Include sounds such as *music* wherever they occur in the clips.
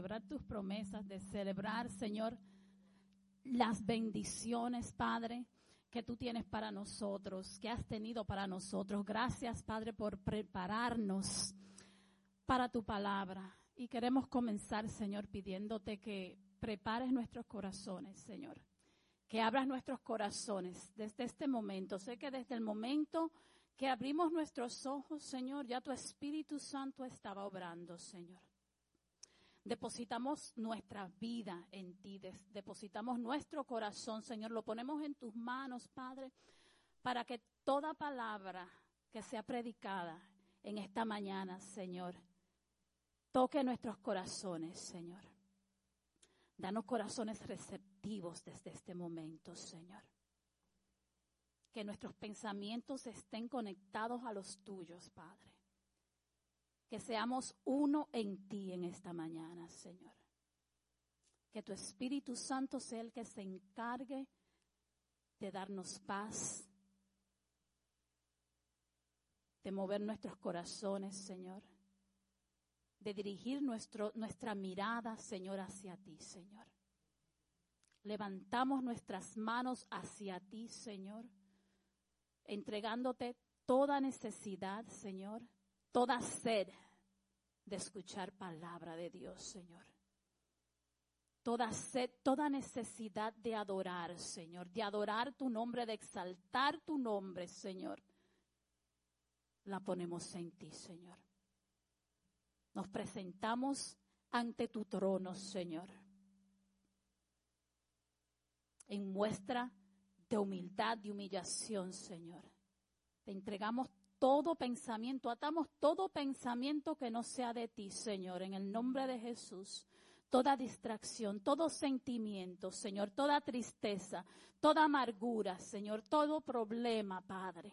celebrar tus promesas, de celebrar, Señor, las bendiciones, Padre, que tú tienes para nosotros, que has tenido para nosotros. Gracias, Padre, por prepararnos para tu palabra. Y queremos comenzar, Señor, pidiéndote que prepares nuestros corazones, Señor. Que abras nuestros corazones desde este momento. Sé que desde el momento que abrimos nuestros ojos, Señor, ya tu Espíritu Santo estaba obrando, Señor. Depositamos nuestra vida en ti, depositamos nuestro corazón, Señor, lo ponemos en tus manos, Padre, para que toda palabra que sea predicada en esta mañana, Señor, toque nuestros corazones, Señor. Danos corazones receptivos desde este momento, Señor. Que nuestros pensamientos estén conectados a los tuyos, Padre. Que seamos uno en ti en esta mañana, Señor. Que tu Espíritu Santo sea el que se encargue de darnos paz, de mover nuestros corazones, Señor, de dirigir nuestro, nuestra mirada, Señor, hacia ti, Señor. Levantamos nuestras manos hacia ti, Señor, entregándote toda necesidad, Señor, toda sed de escuchar palabra de Dios, Señor. Toda sed, toda necesidad de adorar, Señor, de adorar tu nombre, de exaltar tu nombre, Señor, la ponemos en ti, Señor. Nos presentamos ante tu trono, Señor, en muestra de humildad y humillación, Señor. Te entregamos todo pensamiento, atamos todo pensamiento que no sea de ti, Señor, en el nombre de Jesús. Toda distracción, todo sentimiento, Señor, toda tristeza, toda amargura, Señor, todo problema, Padre.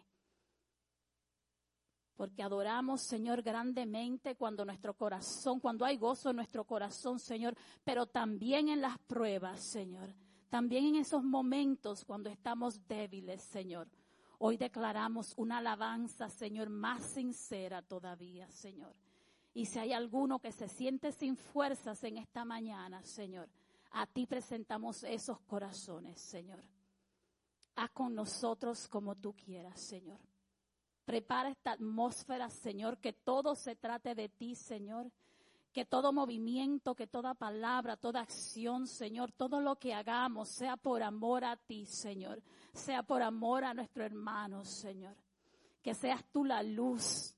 Porque adoramos, Señor, grandemente cuando nuestro corazón, cuando hay gozo en nuestro corazón, Señor, pero también en las pruebas, Señor. También en esos momentos cuando estamos débiles, Señor. Hoy declaramos una alabanza, Señor, más sincera todavía, Señor. Y si hay alguno que se siente sin fuerzas en esta mañana, Señor, a ti presentamos esos corazones, Señor. Haz con nosotros como tú quieras, Señor. Prepara esta atmósfera, Señor, que todo se trate de ti, Señor que todo movimiento, que toda palabra, toda acción, Señor, todo lo que hagamos sea por amor a ti, Señor, sea por amor a nuestro hermano, Señor. Que seas tú la luz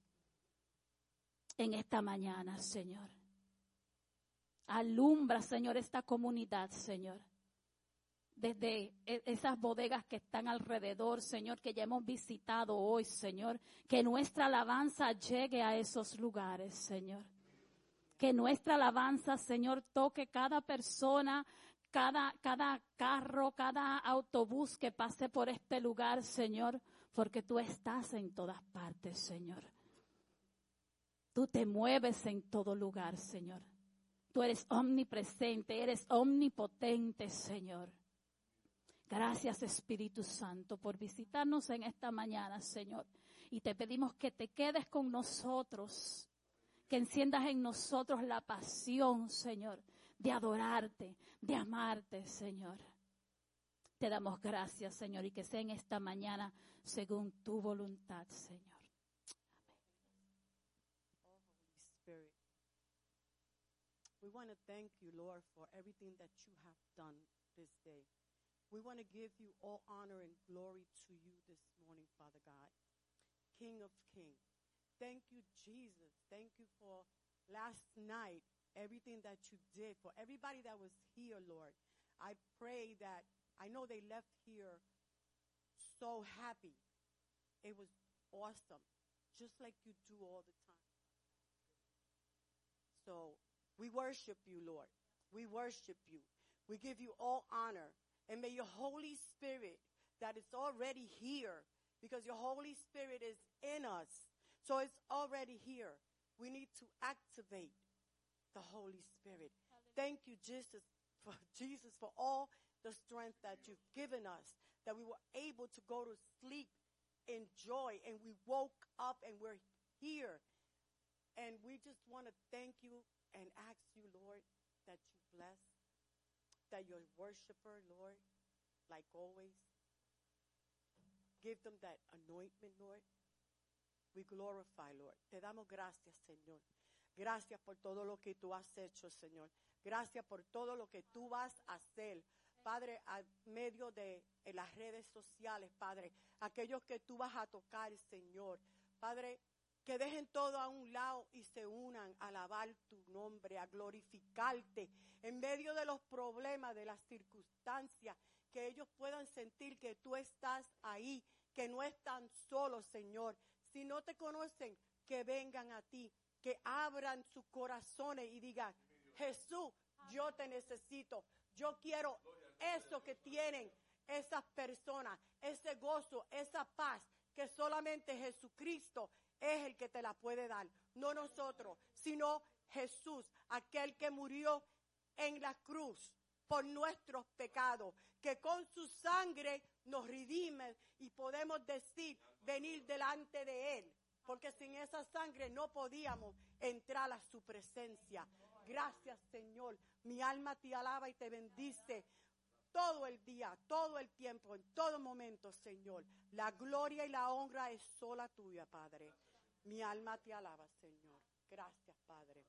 en esta mañana, Señor. Alumbra, Señor, esta comunidad, Señor. Desde e-, esas bodegas que están alrededor, Señor, que ya hemos visitado hoy, Señor. Que nuestra alabanza llegue a esos lugares, Señor que nuestra alabanza, Señor, toque cada persona, cada, cada carro, cada autobús que pase por este lugar, Señor, porque tú estás en todas partes, Señor. Tú te mueves en todo lugar, Señor. Tú eres omnipresente, eres omnipotente, Señor. Gracias, Espíritu Santo, por visitarnos en esta mañana, Señor. Y te pedimos que te quedes con nosotros que enciendas en nosotros la pasión, Señor, de adorarte, de amarte, Señor. Te damos gracias, Señor, y que sea en esta mañana según tu voluntad, Señor. We want to thank you, Lord, for everything that you have done this day. We want to give you all honor and glory to you this morning, Father God, King of Kings. Thank you, Jesus. Thank you for last night, everything that you did, for everybody that was here, Lord. I pray that I know they left here so happy. It was awesome, just like you do all the time. So we worship you, Lord. We worship you. We give you all honor. And may your Holy Spirit that is already here, because your Holy Spirit is in us, so it's already here. We need to activate the Holy Spirit. Thank you, Jesus, for *laughs* Jesus, for all the strength that you've given us, that we were able to go to sleep in joy and we woke up and we're here. And we just want to thank you and ask you, Lord, that you bless, that your worshiper, Lord, like always, give them that anointment, Lord. We glorify, Lord. Te damos gracias, Señor. Gracias por todo lo que tú has hecho, Señor. Gracias por todo lo que tú vas a hacer. Padre, a medio de las redes sociales, Padre, aquellos que tú vas a tocar, Señor. Padre, que dejen todo a un lado y se unan a alabar tu nombre, a glorificarte en medio de los problemas, de las circunstancias, que ellos puedan sentir que tú estás ahí, que no están solos, Señor. Si no te conocen, que vengan a ti, que abran sus corazones y digan, Jesús, yo te necesito, yo quiero eso que tienen esas personas, ese gozo, esa paz que solamente Jesucristo es el que te la puede dar. No nosotros, sino Jesús, aquel que murió en la cruz por nuestros pecados, que con su sangre nos redime y podemos decir, venir delante de Él, porque sin esa sangre no podíamos entrar a su presencia. Gracias Señor, mi alma te alaba y te bendice todo el día, todo el tiempo, en todo momento, Señor. La gloria y la honra es sola tuya, Padre. Mi alma te alaba, Señor. Gracias, Padre.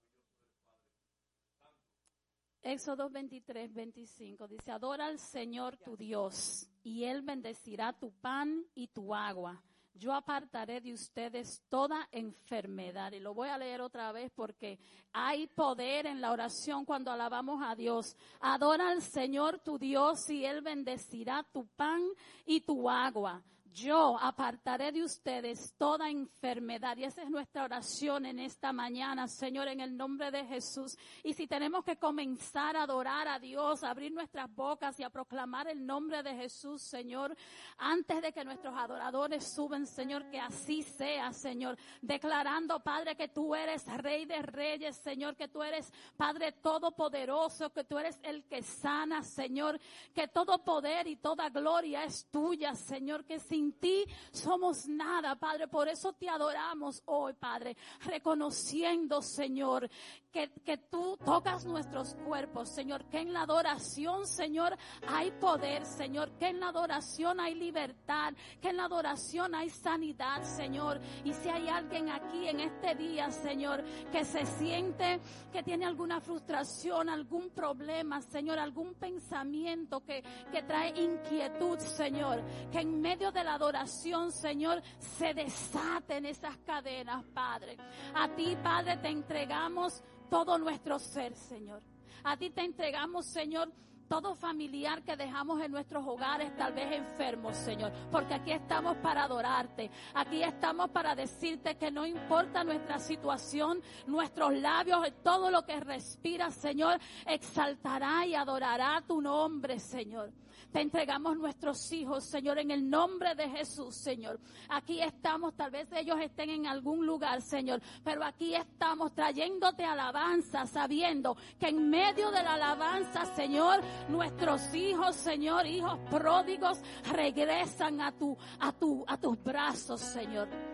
Éxodo 23, 25 dice, adora al Señor tu Dios y Él bendecirá tu pan y tu agua. Yo apartaré de ustedes toda enfermedad. Y lo voy a leer otra vez porque hay poder en la oración cuando alabamos a Dios. Adora al Señor tu Dios y Él bendecirá tu pan y tu agua yo apartaré de ustedes toda enfermedad. Y esa es nuestra oración en esta mañana, Señor, en el nombre de Jesús. Y si tenemos que comenzar a adorar a Dios, abrir nuestras bocas y a proclamar el nombre de Jesús, Señor, antes de que nuestros adoradores suben, Señor, que así sea, Señor, declarando, Padre, que tú eres Rey de Reyes, Señor, que tú eres Padre Todopoderoso, que tú eres el que sana, Señor, que todo poder y toda gloria es tuya, Señor, que sin sin ti somos nada, Padre. Por eso te adoramos hoy, Padre, reconociendo, Señor, que, que tú tocas nuestros cuerpos, Señor, que en la adoración, Señor, hay poder, Señor, que en la adoración hay libertad, que en la adoración hay sanidad, Señor. Y si hay alguien aquí en este día, Señor, que se siente que tiene alguna frustración, algún problema, Señor, algún pensamiento que, que trae inquietud, Señor, que en medio de la adoración, Señor, se desaten esas cadenas, Padre. A ti, Padre, te entregamos todo nuestro ser, Señor. A ti te entregamos, Señor, todo familiar que dejamos en nuestros hogares, tal vez enfermos, Señor, porque aquí estamos para adorarte, aquí estamos para decirte que no importa nuestra situación, nuestros labios, todo lo que respira, Señor, exaltará y adorará tu nombre, Señor. Te entregamos nuestros hijos, Señor, en el nombre de Jesús, Señor. Aquí estamos, tal vez ellos estén en algún lugar, Señor, pero aquí estamos trayéndote alabanza, sabiendo que en medio de la alabanza, Señor, nuestros hijos, Señor, hijos pródigos, regresan a tu, a tu, a tus brazos, Señor.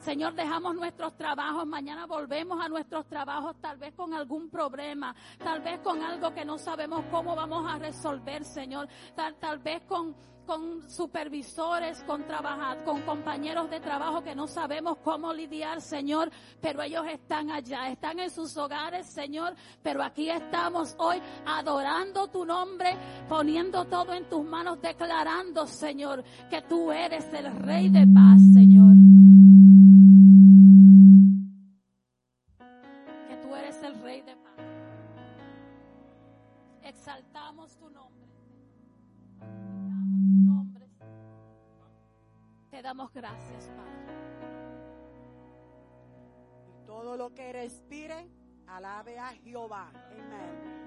Señor, dejamos nuestros trabajos, mañana volvemos a nuestros trabajos, tal vez con algún problema, tal vez con algo que no sabemos cómo vamos a resolver, Señor, tal, tal vez con, con supervisores, con trabajar, con compañeros de trabajo que no sabemos cómo lidiar, Señor, pero ellos están allá, están en sus hogares, Señor, pero aquí estamos hoy adorando tu nombre, poniendo todo en tus manos, declarando, Señor, que tú eres el Rey de paz, Señor. Damos gracias, Padre. Y todo lo que respire, alabe a Jehová. Amén.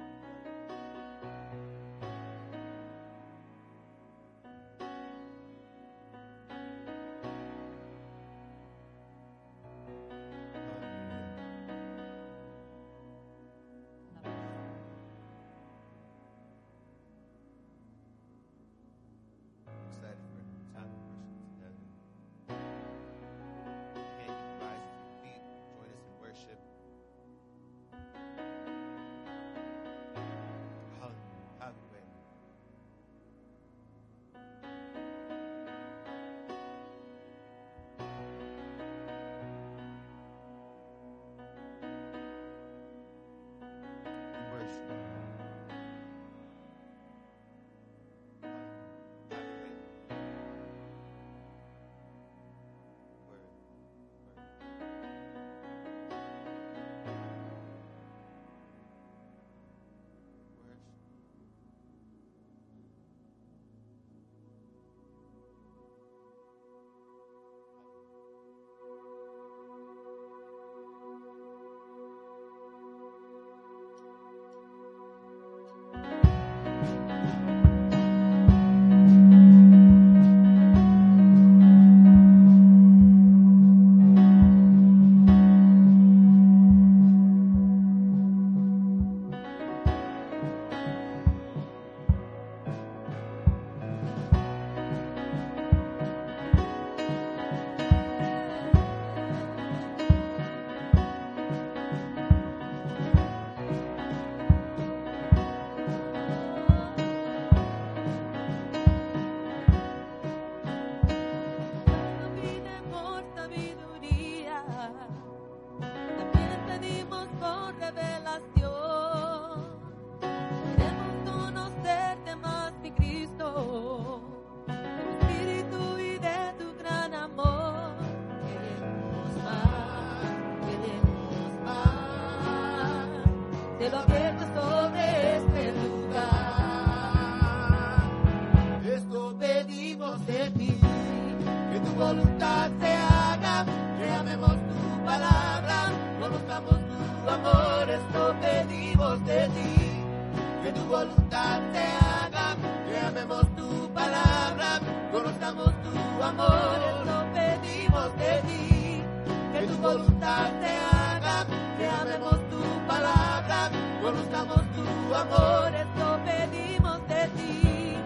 Amor. Esto pedimos de ti,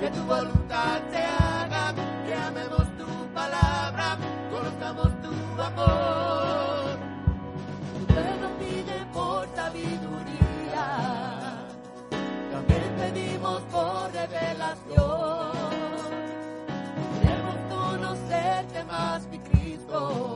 que tu voluntad se haga, que amemos tu palabra, conozcamos tu amor. Tu pueblo pide por sabiduría, también pedimos por revelación. Queremos conocerte más, mi Cristo,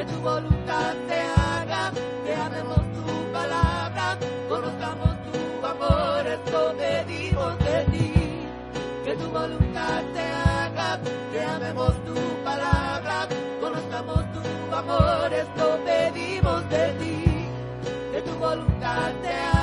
que tu voluntad se haga, que amemos tu palabra, conozcamos tu amor. Esto pedimos de ti, que tu voluntad se haga, que amemos tu palabra, conozcamos tu amor. Esto pedimos de ti que tu voluntad se haga,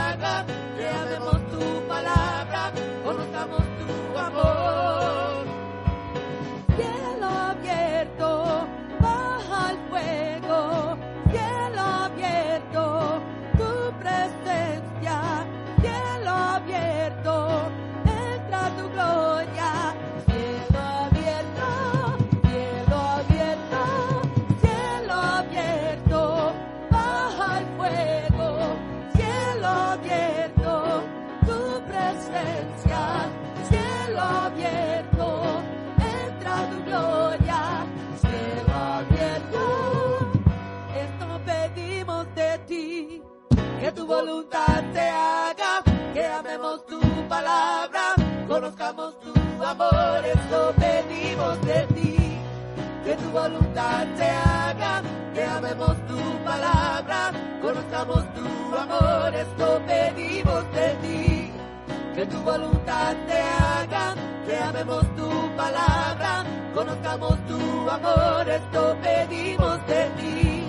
voluntad se haga, que amemos tu palabra, conozcamos tu amor. Esto pedimos de ti, que tu voluntad se haga, que amemos tu palabra, conozcamos tu amor. Esto pedimos de ti, que tu voluntad se haga, que amemos tu palabra, conozcamos tu amor. Esto pedimos de ti,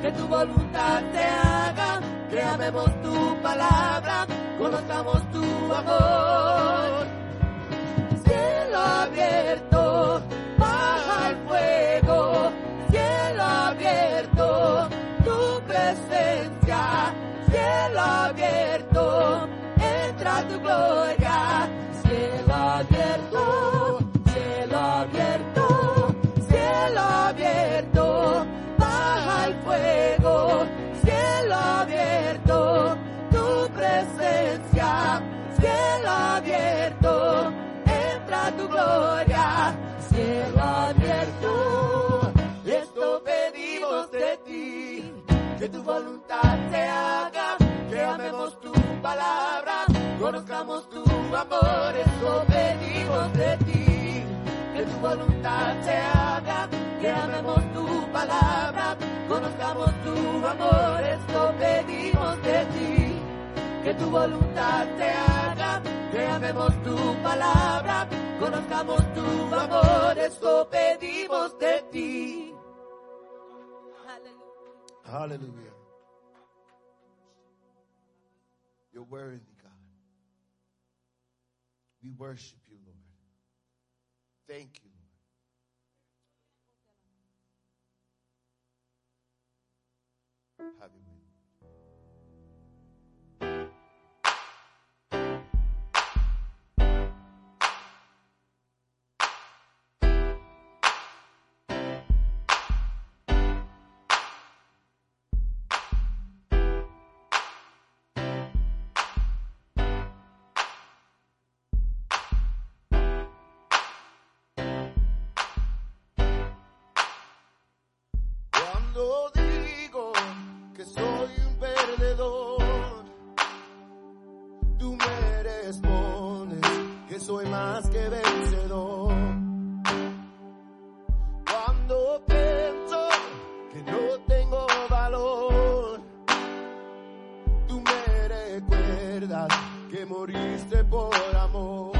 que tu voluntad se haga, que tu palabra, conozcamos tu amor. Cielo abierto, baja el fuego, cielo abierto, tu presencia, cielo abierto, entra tu gloria, voluntad se haga, que amemos tu palabra, conozcamos tu amor. Esto pedimos de ti, que tu voluntad se haga, que amemos tu palabra, conozcamos tu amor. Esto pedimos de ti que tu voluntad se haga, que amemos tu palabra, conozcamos tu amor, esto pedimos de ti. Hallelujah. Worthy, God. We worship you, Lord. Thank you, cuando digo que soy un perdedor. Tú me respondes que soy más que vencedor. Cuando pienso que no tengo valor, tú me recuerdas que moriste por amor.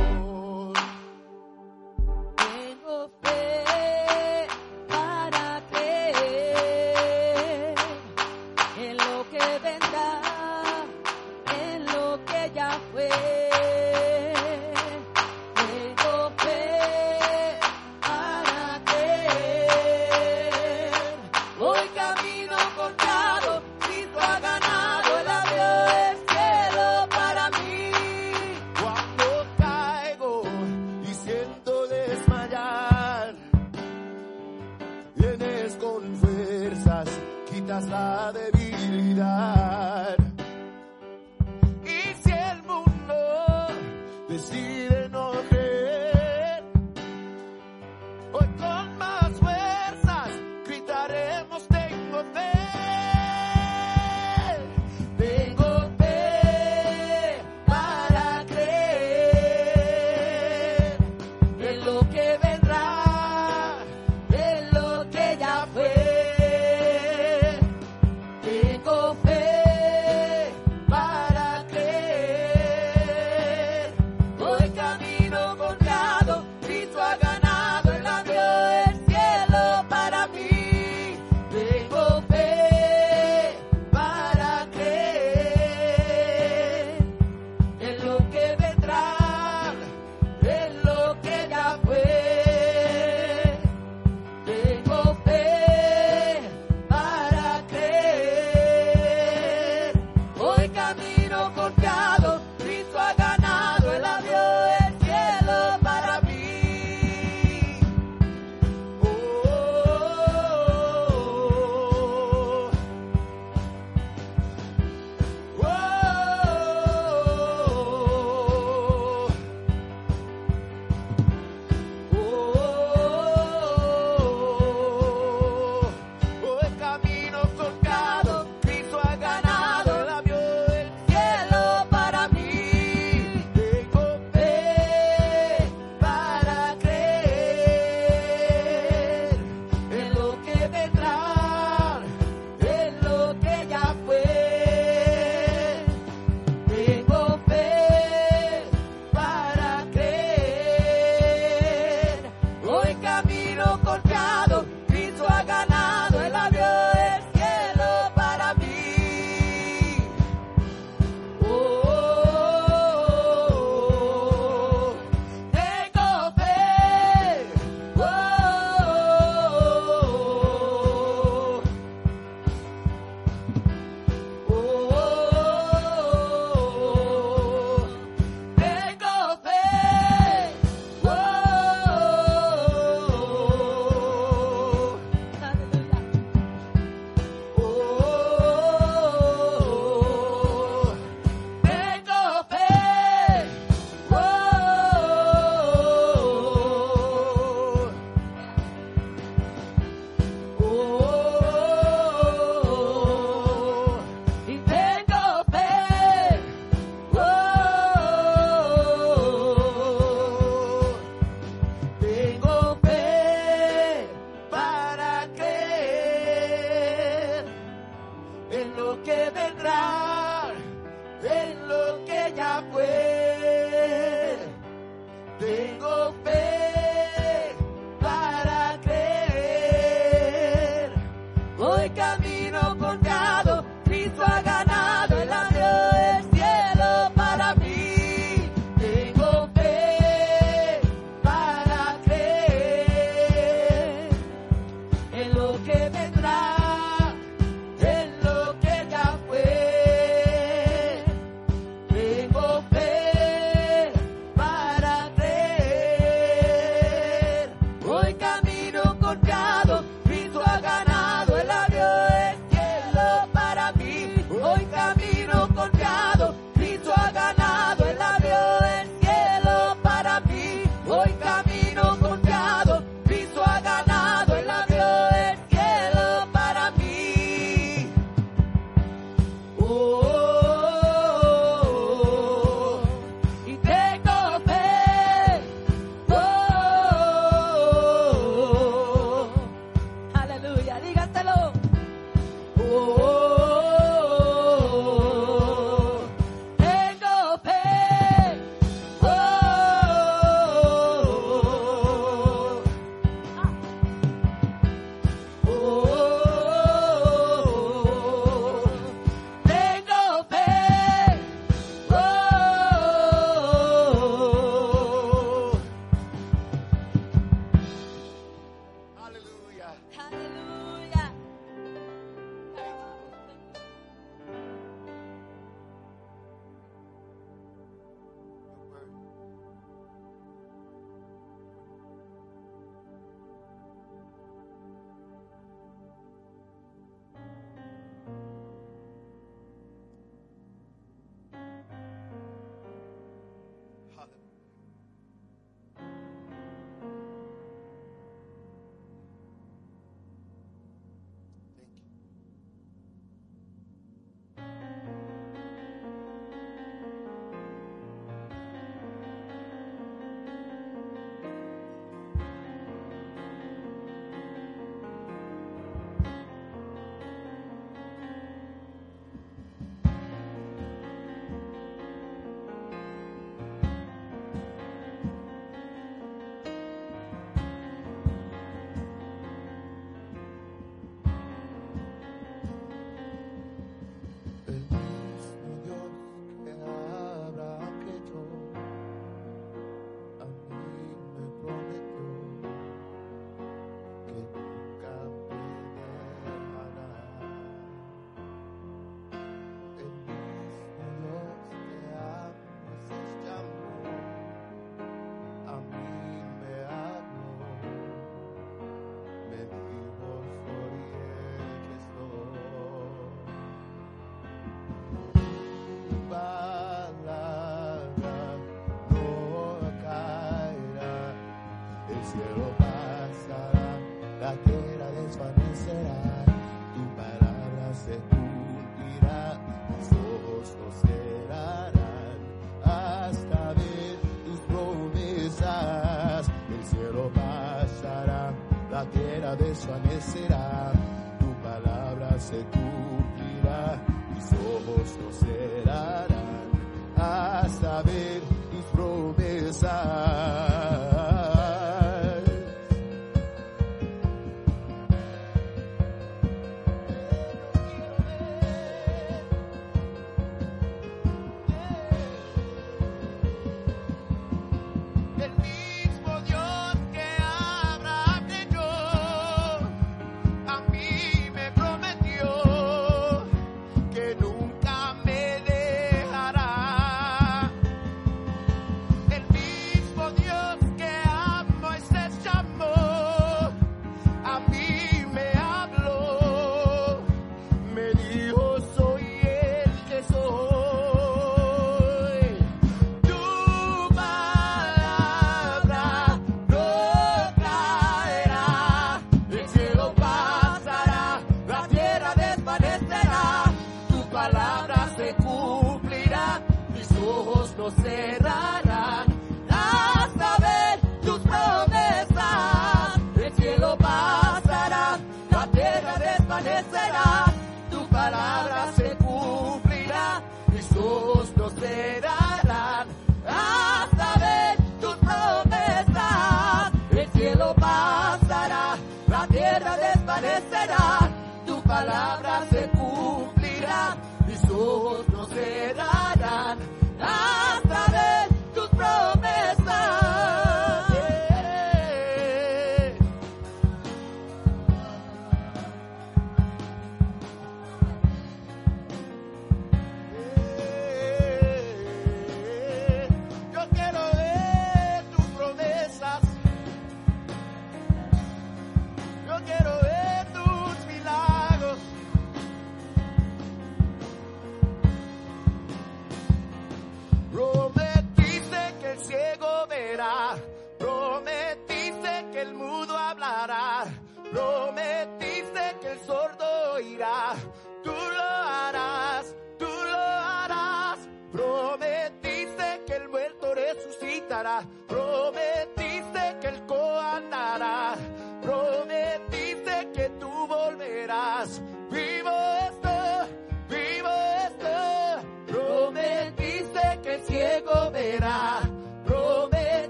Desvanecerá,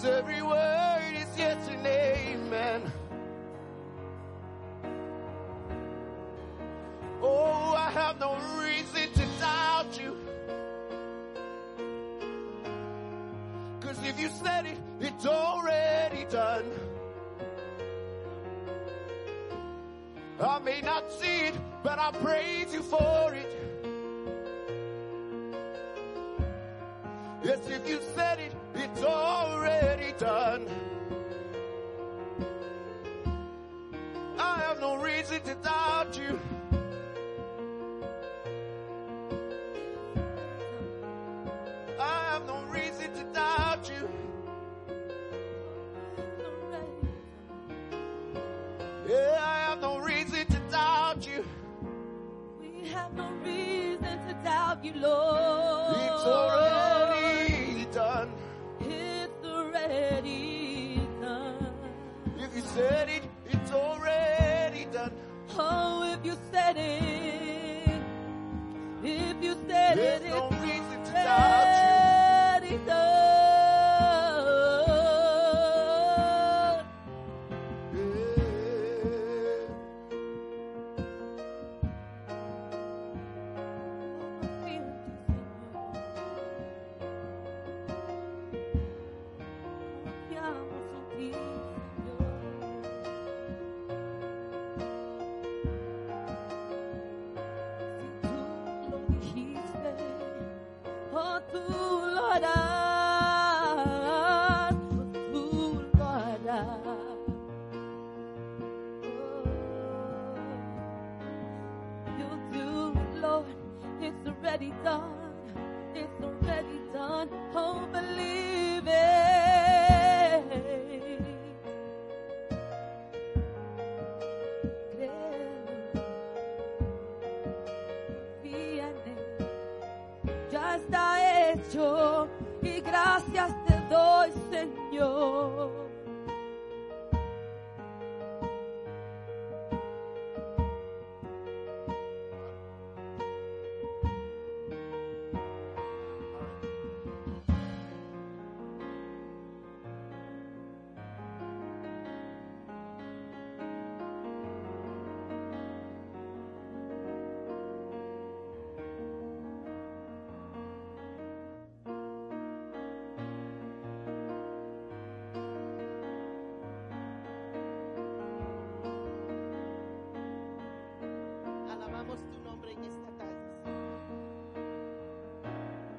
Cause every word is yet an amen. Oh, I have no reason to doubt you. Cause if you said it, it's already done. I may not see it, but I praise you for it.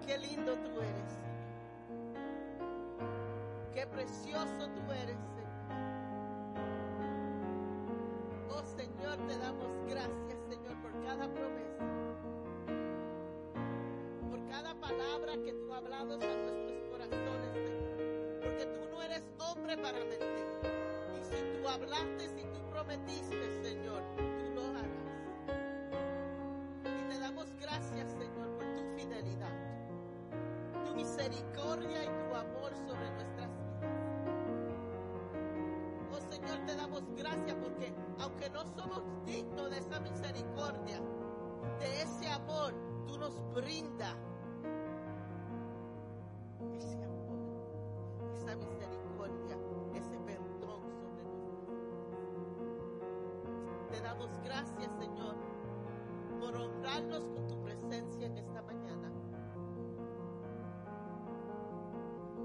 Qué lindo tú eres, Señor. Qué precioso tú eres, Señor. Oh Señor, te damos gracias, Señor, por cada promesa. Por cada palabra que tú hablado a nuestros corazones, Señor. Porque tú no eres hombre para mentir. Y si tú hablaste, si tú prometiste, esa misericordia, ese perdón sobre vidas. Te damos gracias, Señor, por honrarnos con tu presencia en esta mañana.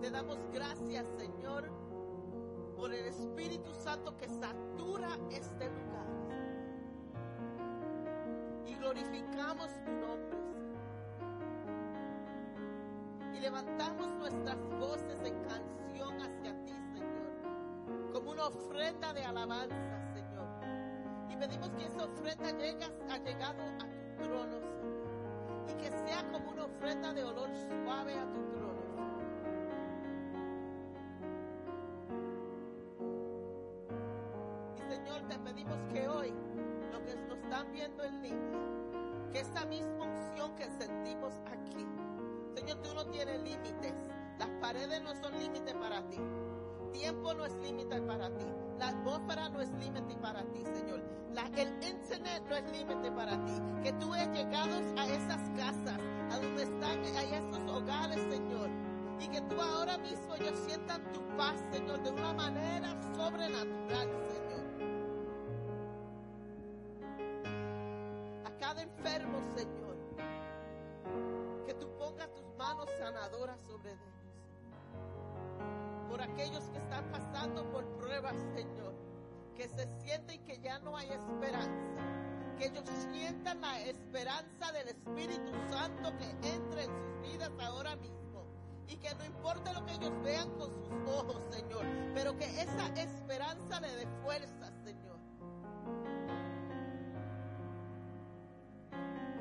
Te damos gracias, Señor, por el Espíritu Santo que satura este lugar. Y glorificamos tu nombre. Y levantamos nuestras voces en canción hacia ti, Señor, como una ofrenda de alabanza, Señor. Y pedimos que esa ofrenda llegue, ha llegado a tu trono, Señor. Y que sea como una ofrenda de olor suave a tu trono. Paredes no son límites para ti. Tiempo no es límite para ti. La atmósfera no es límite para ti, Señor. La- el internet no es límite para ti. Que tú hayas llegado a esas casas, a donde están, a esos hogares, Señor. Y que tú ahora mismo ellos sientan tu paz, Señor, de una manera sobrenatural, Señor. A cada enfermo, Señor. Que tú pongas tus manos sanadoras sobre ellos por aquellos que están pasando por pruebas, Señor, que se sienten que ya no hay esperanza, que ellos sientan la esperanza del Espíritu Santo que entre en sus vidas ahora mismo. Y que no importa lo que ellos vean con sus ojos, Señor, pero que esa esperanza le dé fuerza, Señor.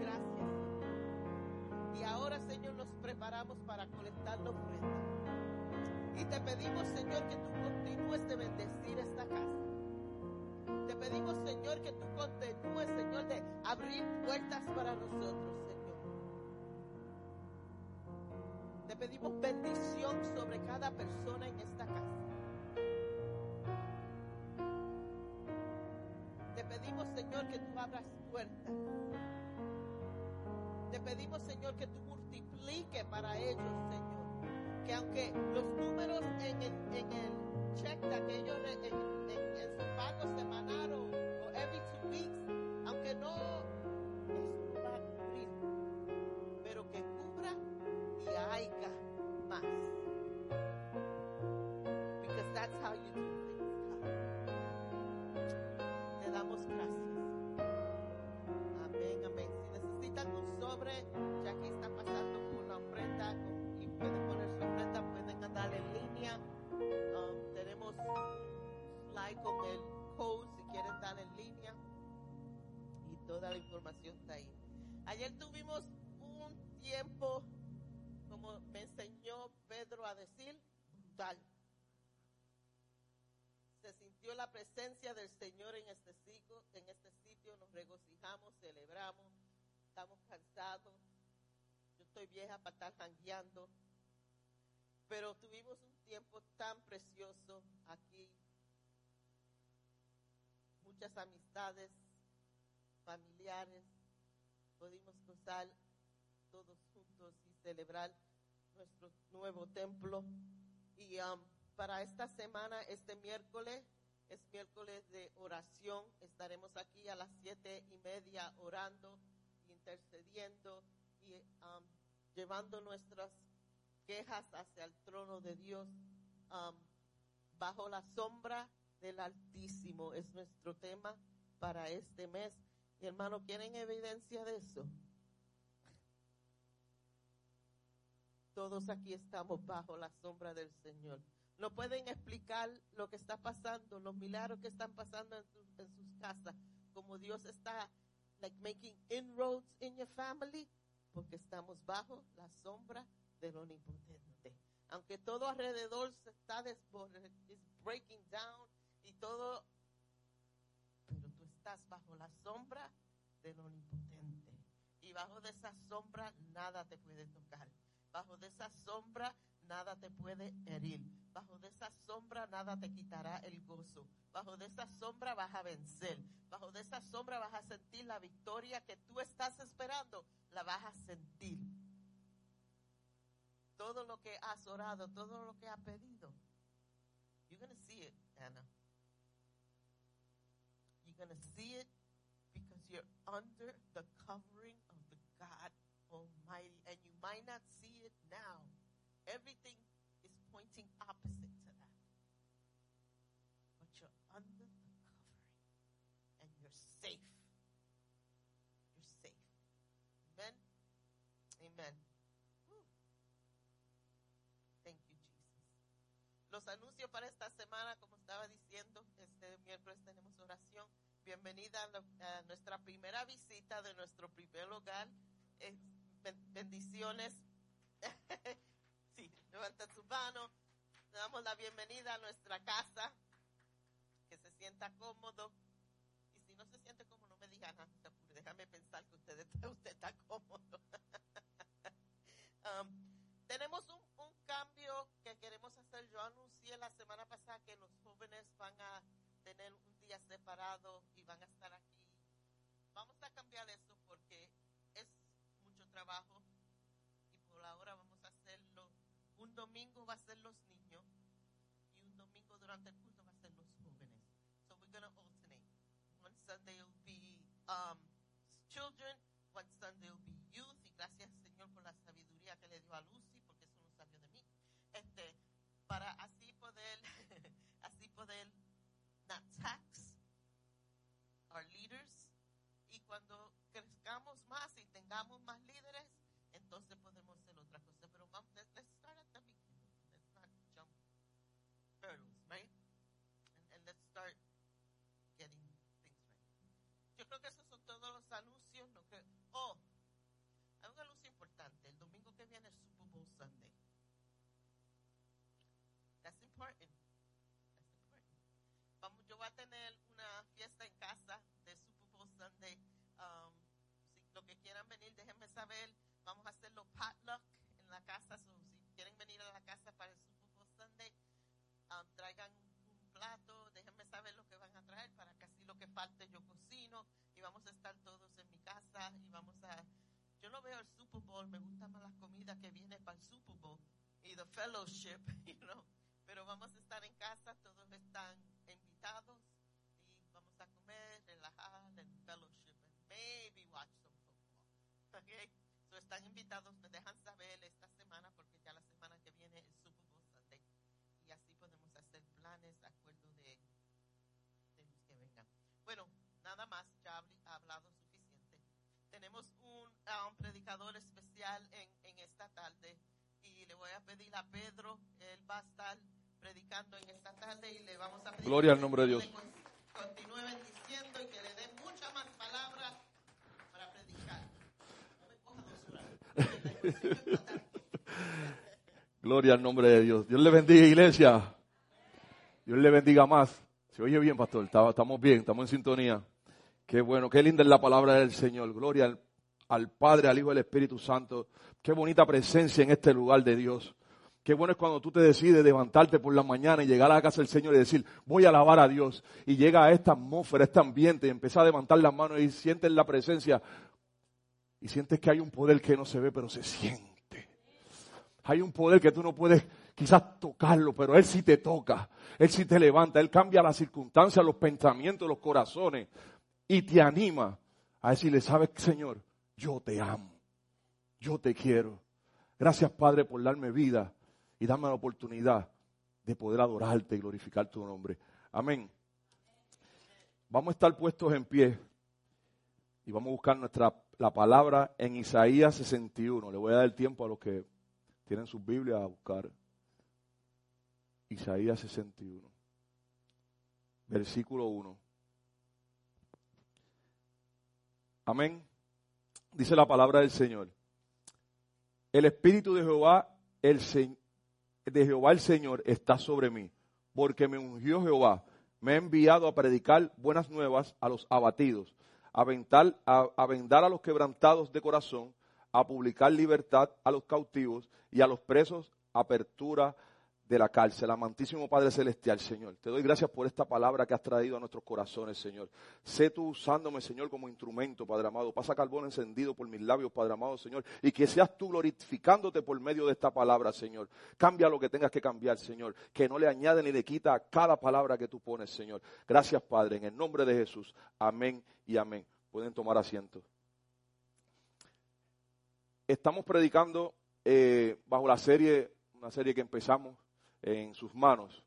Gracias, Señor. Y ahora, Señor, nos preparamos para colectar la ofrenda. Y te pedimos, Señor, que tú continúes de bendecir esta casa. Te pedimos, Señor, que tú continúes, Señor, de abrir puertas para nosotros, Señor. Te pedimos bendición sobre cada persona en esta casa. Te pedimos, Señor, que tú abras puertas. Te pedimos, Señor, que tú multipliques para ellos, Señor que aunque los números en el, en el check de aquellos re- en, en- en su pago semanal o every two weeks, toda la información está ahí. Ayer tuvimos un tiempo, como me enseñó Pedro a decir, brutal. Se sintió la presencia del Señor en este sitio, en este sitio, nos regocijamos, celebramos, estamos cansados. Yo estoy vieja para estar jangueando, pero tuvimos un tiempo tan precioso aquí. Muchas amistades, familiares, pudimos gozar todos juntos y celebrar nuestro nuevo templo. Y um, para esta semana, este miércoles, es miércoles de oración. Estaremos aquí a las siete y media orando, intercediendo y um, llevando nuestras quejas hacia el trono de Dios. Um, bajo la sombra del Altísimo es nuestro tema para este mes. Hermano, ¿quieren evidencia de eso? Todos aquí estamos bajo la sombra del Señor. No pueden explicar lo que está pasando, los milagros que están pasando en, sus- casas, como Dios está like making inroads in your family, porque estamos bajo la sombra del omnipotente. Aunque todo alrededor se está breaking down y todo, estás bajo la sombra del omnipotente. Y bajo de esa sombra nada te puede tocar. Bajo de esa sombra nada te puede herir. Bajo de esa sombra nada te quitará el gozo. Bajo de esa sombra vas a vencer. Bajo de esa sombra vas a sentir la victoria que tú estás esperando. La vas a sentir. Todo lo que has orado, todo lo que has pedido. You're going to see it, Anna. Going to see it because you're under the covering of the God Almighty, and you might not see it now. Everything is pointing opposite to that. But you're under the covering, and you're safe. You're safe. Amen. Amen. Thank you, Jesus. Los anuncios para esta semana, como estaba diciendo, este miércoles tenemos oración. Bienvenida a, nuestra primera visita de nuestro primer hogar. Eh, ben- bendiciones. *laughs* sí, levanta tu mano. Le damos la bienvenida a nuestra casa. Que se sienta cómodo. Y si no se siente cómodo, no me digan nada. Déjame pensar que usted, está- *laughs* usted está cómodo. *laughs* Um, tenemos un, un cambio que queremos hacer. Yo anuncié la semana pasada que los jóvenes van a tener un separado y van a estar aquí. Vamos a cambiar eso porque es mucho trabajo y por ahora vamos a hacerlo. Un domingo va a ser los niños y un domingo durante el culto va a ser los jóvenes. So we're going to alternate. One Sunday will be um, children, one Sunday will be youth. Y gracias, Señor, por la sabiduría que le dio a Lucy, porque eso no salió de mí. Este, para así poder, *laughs* así poder tengamos más líderes, entonces podemos hacer otra cosa. Pero vamos, let's, let's start at the beginning. Let's not jump hurdles, right? And, and let's start getting things right. Yo creo que esos son todos los anuncios. No creo. Oh, hay un anuncio importante. El domingo que viene es Super Bowl Sunday. That's important. That's important. Vamos, yo voy a tener una fiesta en déjenme saber. Vamos a hacerlo potluck en la casa. So, si quieren venir a la casa para el Super Bowl Sunday, um, traigan un plato. Déjenme saber lo que van a traer para que así lo que falte yo cocino. Y vamos a estar todos en mi casa y vamos a. Yo no veo el Super Bowl, me gustan más las comidas que vienen para el Super Bowl y the fellowship, *laughs* you know. Pero vamos a estar en casa, todos están Okay? So están invitados, me dejan saber esta semana porque ya la semana que viene es Super Bowl Sunday y así podemos hacer planes de acuerdo de, de los que vengan. Bueno, nada más, ya hablé- he hablado suficiente. Tenemos un, ah, un predicador especial en, en esta tarde y le voy a pedir a Pedro, él va a estar predicando en esta tarde y le vamos a pedir Gloria al nombre de Dios. le con- Continúe bendiciendo y que le dé muchas más palabras para predicar. No me coja dos horas. *laughs* Gloria al nombre de Dios. Dios le bendiga, iglesia. Dios le bendiga más. Se oye bien, pastor. Estamos bien, estamos en sintonía. Qué bueno, qué linda es la palabra del Señor. Gloria al, al Padre, al Hijo y al Espíritu Santo. Qué bonita presencia en este lugar de Dios. Qué bueno es cuando tú te decides levantarte por la mañana y llegar a la casa del Señor y decir, voy a alabar a Dios. Y llega a esta atmósfera, a este ambiente, y empieza a levantar las manos y sientes la presencia. Y sientes que hay un poder que no se ve, pero se siente. Hay un poder que tú no puedes quizás tocarlo, pero Él sí te toca. Él sí te levanta. Él cambia las circunstancias, los pensamientos, los corazones. Y te anima a decirle, ¿sabes, Señor? Yo te amo. Yo te quiero. Gracias, Padre, por darme vida y darme la oportunidad de poder adorarte y glorificar tu nombre. Amén. Vamos a estar puestos en pie y vamos a buscar nuestra la palabra en Isaías 61. Le voy a dar tiempo a los que tienen sus Biblias a buscar. Isaías 61, versículo 1. Amén. Dice la palabra del Señor. El Espíritu de Jehová, el Se- de Jehová el Señor está sobre mí, porque me ungió Jehová, me ha enviado a predicar buenas nuevas a los abatidos, a, ventar- a, vendar a los quebrantados de corazón, a publicar libertad a los cautivos y a los presos apertura de la cárcel. Amantísimo Padre Celestial, Señor, te doy gracias por esta palabra que has traído a nuestros corazones, Señor. Sé tú usándome, Señor, como instrumento, Padre amado. Pasa carbón encendido por mis labios, Padre amado, Señor. Y que seas tú glorificándote por medio de esta palabra, Señor. Cambia lo que tengas que cambiar, Señor. Que no le añade ni le quita a cada palabra que tú pones, Señor. Gracias, Padre, en el nombre de Jesús. Amén y amén. Pueden tomar asiento. Estamos predicando eh, bajo la serie, una serie que empezamos en sus manos.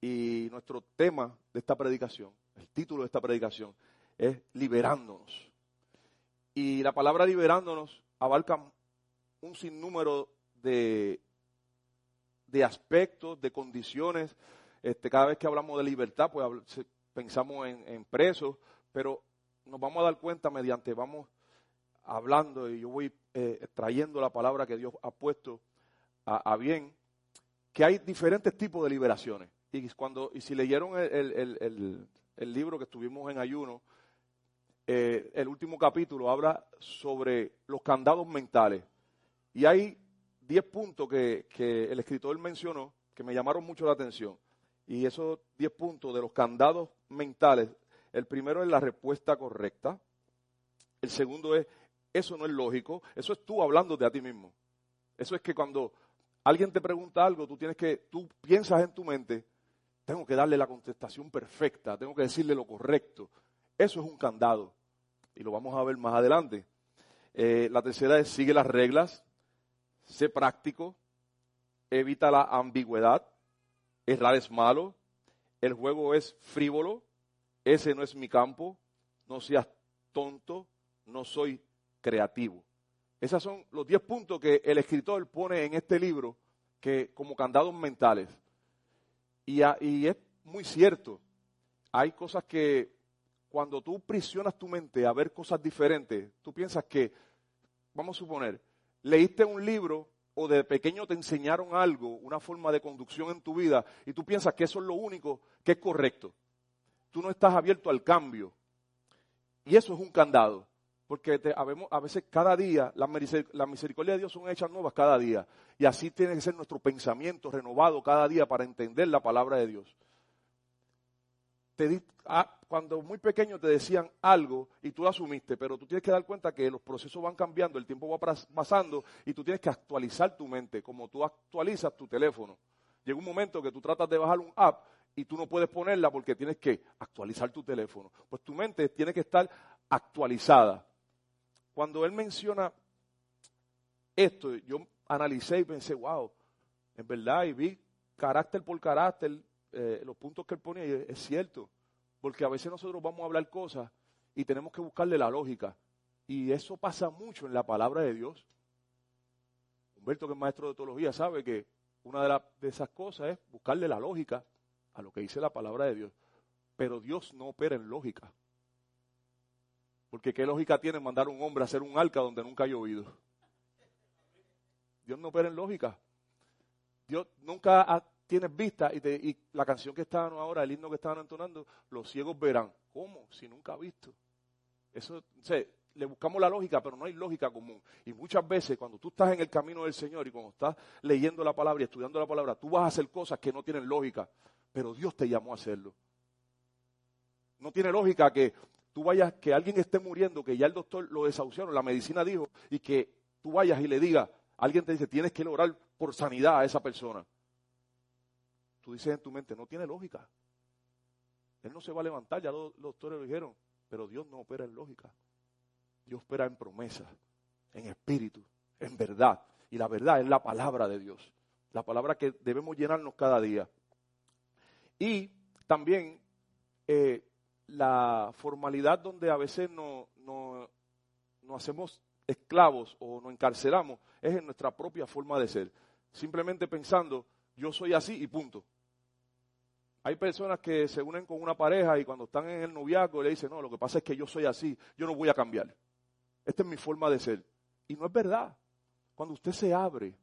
Y nuestro tema de esta predicación, el título de esta predicación, es liberándonos. Y la palabra liberándonos abarca un sinnúmero de, de aspectos, de condiciones. Este, cada vez que hablamos de libertad, pues pensamos en, en presos, pero nos vamos a dar cuenta mediante, vamos hablando y yo voy eh, trayendo la palabra que Dios ha puesto a bien, que hay diferentes tipos de liberaciones. Y cuando y si leyeron el, el- el- libro que estuvimos en ayuno, eh, el último capítulo habla sobre los candados mentales. Y hay 10 puntos que, que el escritor mencionó que me llamaron mucho la atención. Y esos 10 puntos de los candados mentales, el primero es la respuesta correcta. El segundo es, eso no es lógico, eso es tú hablándote a ti mismo. Eso es que cuando alguien te pregunta algo, tú tienes que, tú piensas en tu mente, tengo que darle la contestación perfecta, tengo que decirle lo correcto. Eso es un candado. Y lo vamos a ver más adelante. Eh, la tercera es sigue las reglas, sé práctico, evita la ambigüedad, errar es malo, el juego es frívolo, ese no es mi campo, no seas tonto, no soy creativo. Esos son los 10 puntos que el escritor pone en este libro que como candados mentales. Y, y es muy cierto. Hay cosas que cuando tú prisionas tu mente a ver cosas diferentes, tú piensas que, vamos a suponer, leíste un libro o de pequeño te enseñaron algo, una forma de conducción en tu vida, y tú piensas que eso es lo único que es correcto. Tú no estás abierto al cambio. Y eso es un candado. Porque a veces cada día las miseric- las misericordias de Dios son hechas nuevas cada día. Y así tiene que ser nuestro pensamiento renovado cada día para entender la palabra de Dios. Ah, cuando muy pequeño te decían algo y tú lo asumiste, pero tú tienes que dar cuenta que los procesos van cambiando, el tiempo va pasando y tú tienes que actualizar tu mente, como tú actualizas tu teléfono. Llega un momento que tú tratas de bajar un app y tú no puedes ponerla porque tienes que actualizar tu teléfono. Pues tu mente tiene que estar actualizada. Cuando él menciona esto, yo analicé y pensé, wow, es verdad, y vi carácter por carácter, eh, los puntos que él ponía, y es, cierto, porque a veces nosotros vamos a hablar cosas y tenemos que buscarle la lógica. Y eso pasa mucho en la palabra de Dios. Humberto, que es maestro de teología, sabe que una de esas cosas es buscarle la lógica a lo que dice la palabra de Dios. Pero Dios no opera en lógica. Porque qué lógica tiene mandar un hombre a hacer un arca donde nunca ha llovido. Dios no opera en lógica. Dios nunca ha- tienes vista y, la canción que estaban ahora, el himno que estaban entonando, los ciegos verán. ¿Cómo? Si nunca ha visto. Eso, sea, le buscamos la lógica, pero no hay lógica común. Y muchas veces cuando tú estás en el camino del Señor y cuando estás leyendo la palabra y estudiando la palabra, tú vas a hacer cosas que no tienen lógica, pero Dios te llamó a hacerlo. No tiene lógica que tú vayas, que alguien esté muriendo, que ya el doctor lo desahuciaron, la medicina dijo, y que tú vayas y le digas, alguien te dice, tienes que orar por sanidad a esa persona. Tú dices en tu mente, no tiene lógica. Él no se va a levantar, ya los, doctores lo dijeron, pero Dios no opera en lógica. Dios opera en promesas, en espíritu, en verdad. Y la verdad es la palabra de Dios, la palabra que debemos llenarnos cada día. Y también eh, la formalidad donde a veces no, no, nos hacemos esclavos o nos encarcelamos es en nuestra propia forma de ser. Simplemente pensando, yo soy así y punto. Hay personas que se unen con una pareja y cuando están en el noviazgo le dicen, no, lo que pasa es que yo soy así, yo no voy a cambiar. Esta es mi forma de ser. Y no es verdad. Cuando usted se abre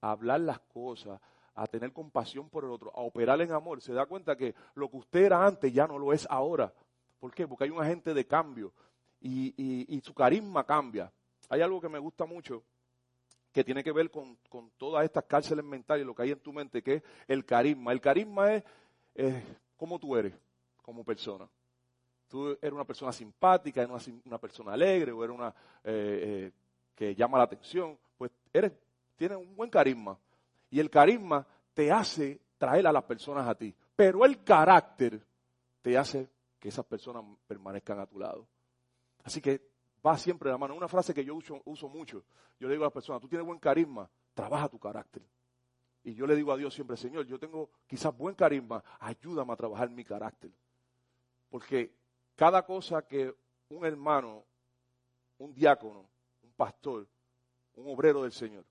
a hablar las cosas, a tener compasión por el otro, a operar en amor, se da cuenta que lo que usted era antes ya no lo es ahora. ¿Por qué? Porque hay un agente de cambio y, su carisma cambia. Hay algo que me gusta mucho que tiene que ver con, todas estas cárceles mentales, lo que hay en tu mente, que es el carisma. El carisma es cómo tú eres como persona. Tú eres una persona simpática, eres una persona alegre, o eres una eh, eh, que llama la atención, pues eres, tienes un buen carisma. Y el carisma te hace traer a las personas a ti. Pero el carácter te hace que esas personas permanezcan a tu lado. Así que va siempre la mano. Una frase que yo uso, uso mucho. Yo le digo a las personas, tú tienes buen carisma, trabaja tu carácter. Y yo le digo a Dios siempre, Señor, yo tengo quizás buen carisma, ayúdame a trabajar mi carácter. Porque cada cosa que un hermano, un diácono, un pastor, un obrero del Señor,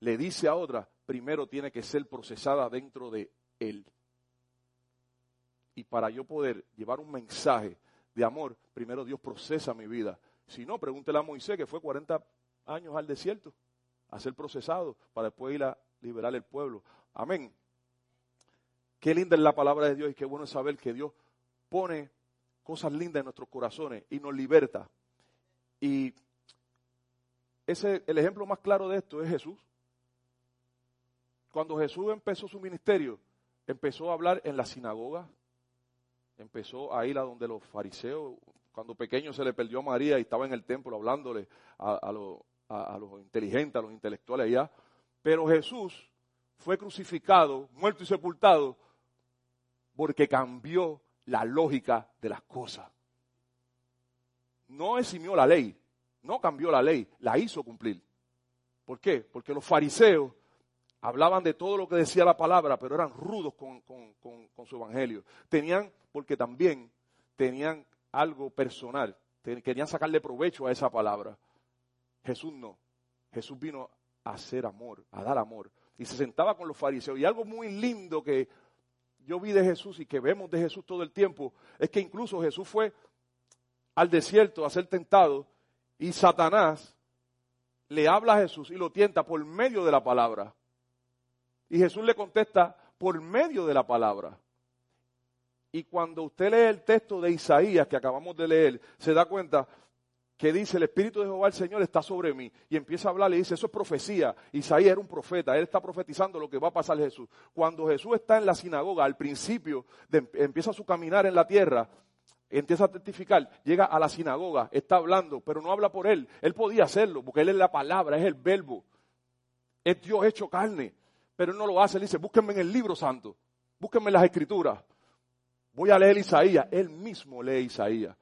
le dice a otra, primero tiene que ser procesada dentro de él. Y para yo poder llevar un mensaje de amor, primero Dios procesa mi vida. Si no, pregúntele a Moisés, que fue 40 años al desierto a ser procesado para después ir a liberar el pueblo. Amén. Qué linda es la palabra de Dios y qué bueno es saber que Dios pone cosas lindas en nuestros corazones y nos liberta. Y ese, el ejemplo más claro de esto es Jesús. Cuando Jesús empezó su ministerio, empezó a hablar en la sinagoga, empezó a ir a donde los fariseos, cuando pequeño se le perdió a María y estaba en el templo hablándole a, a los- a- a los inteligentes, a los intelectuales allá. Pero Jesús fue crucificado, muerto y sepultado, porque cambió la lógica de las cosas. No eximió la ley, no cambió la ley, la hizo cumplir. ¿Por qué? Porque los fariseos hablaban de todo lo que decía la palabra, pero eran rudos con, su evangelio. Tenían, porque también tenían algo personal, querían sacarle provecho a esa palabra. Jesús no. Jesús vino a hacer amor, a dar amor. Y se sentaba con los fariseos. Y algo muy lindo que yo vi de Jesús y que vemos de Jesús todo el tiempo, es que incluso Jesús fue al desierto a ser tentado y Satanás le habla a Jesús y lo tienta por medio de la palabra. Y Jesús le contesta por medio de la palabra. Y cuando usted lee el texto de Isaías que acabamos de leer, se da cuenta que dice, el Espíritu de Jehová el Señor está sobre mí. Y empieza a hablar y dice, eso es profecía. Isaías era un profeta, él está profetizando lo que va a pasar Jesús. Cuando Jesús está en la sinagoga, al principio, de- empieza su caminar en la tierra, empieza a testificar, llega a la sinagoga, está hablando, pero no habla por él. Él podía hacerlo, porque él es la palabra, es el verbo. Es Dios hecho carne. Pero él no lo hace, él dice, búsquenme en el libro santo, búsquenme en las escrituras. Voy a leer Isaías, él mismo lee Isaías.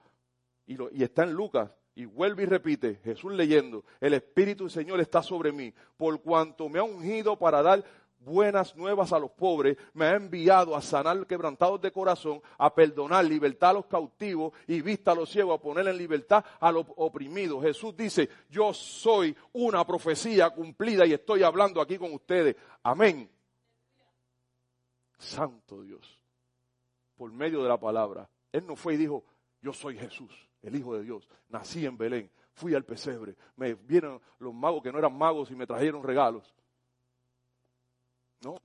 Y, y está en Lucas, y vuelve y repite, Jesús leyendo, el Espíritu del Señor está sobre mí, por cuanto me ha ungido para dar buenas nuevas a los pobres, me ha enviado a sanar quebrantados de corazón, a perdonar, libertad a los cautivos y vista a los ciegos, a poner en libertad a los oprimidos. Jesús dice, yo soy una profecía cumplida y estoy hablando aquí con ustedes. Amén. Santo Dios, por medio de la palabra. Él no fue y dijo, yo soy Jesús, el Hijo de Dios. Nací en Belén, fui al pesebre, me vieron los magos que no eran magos y me trajeron regalos. No.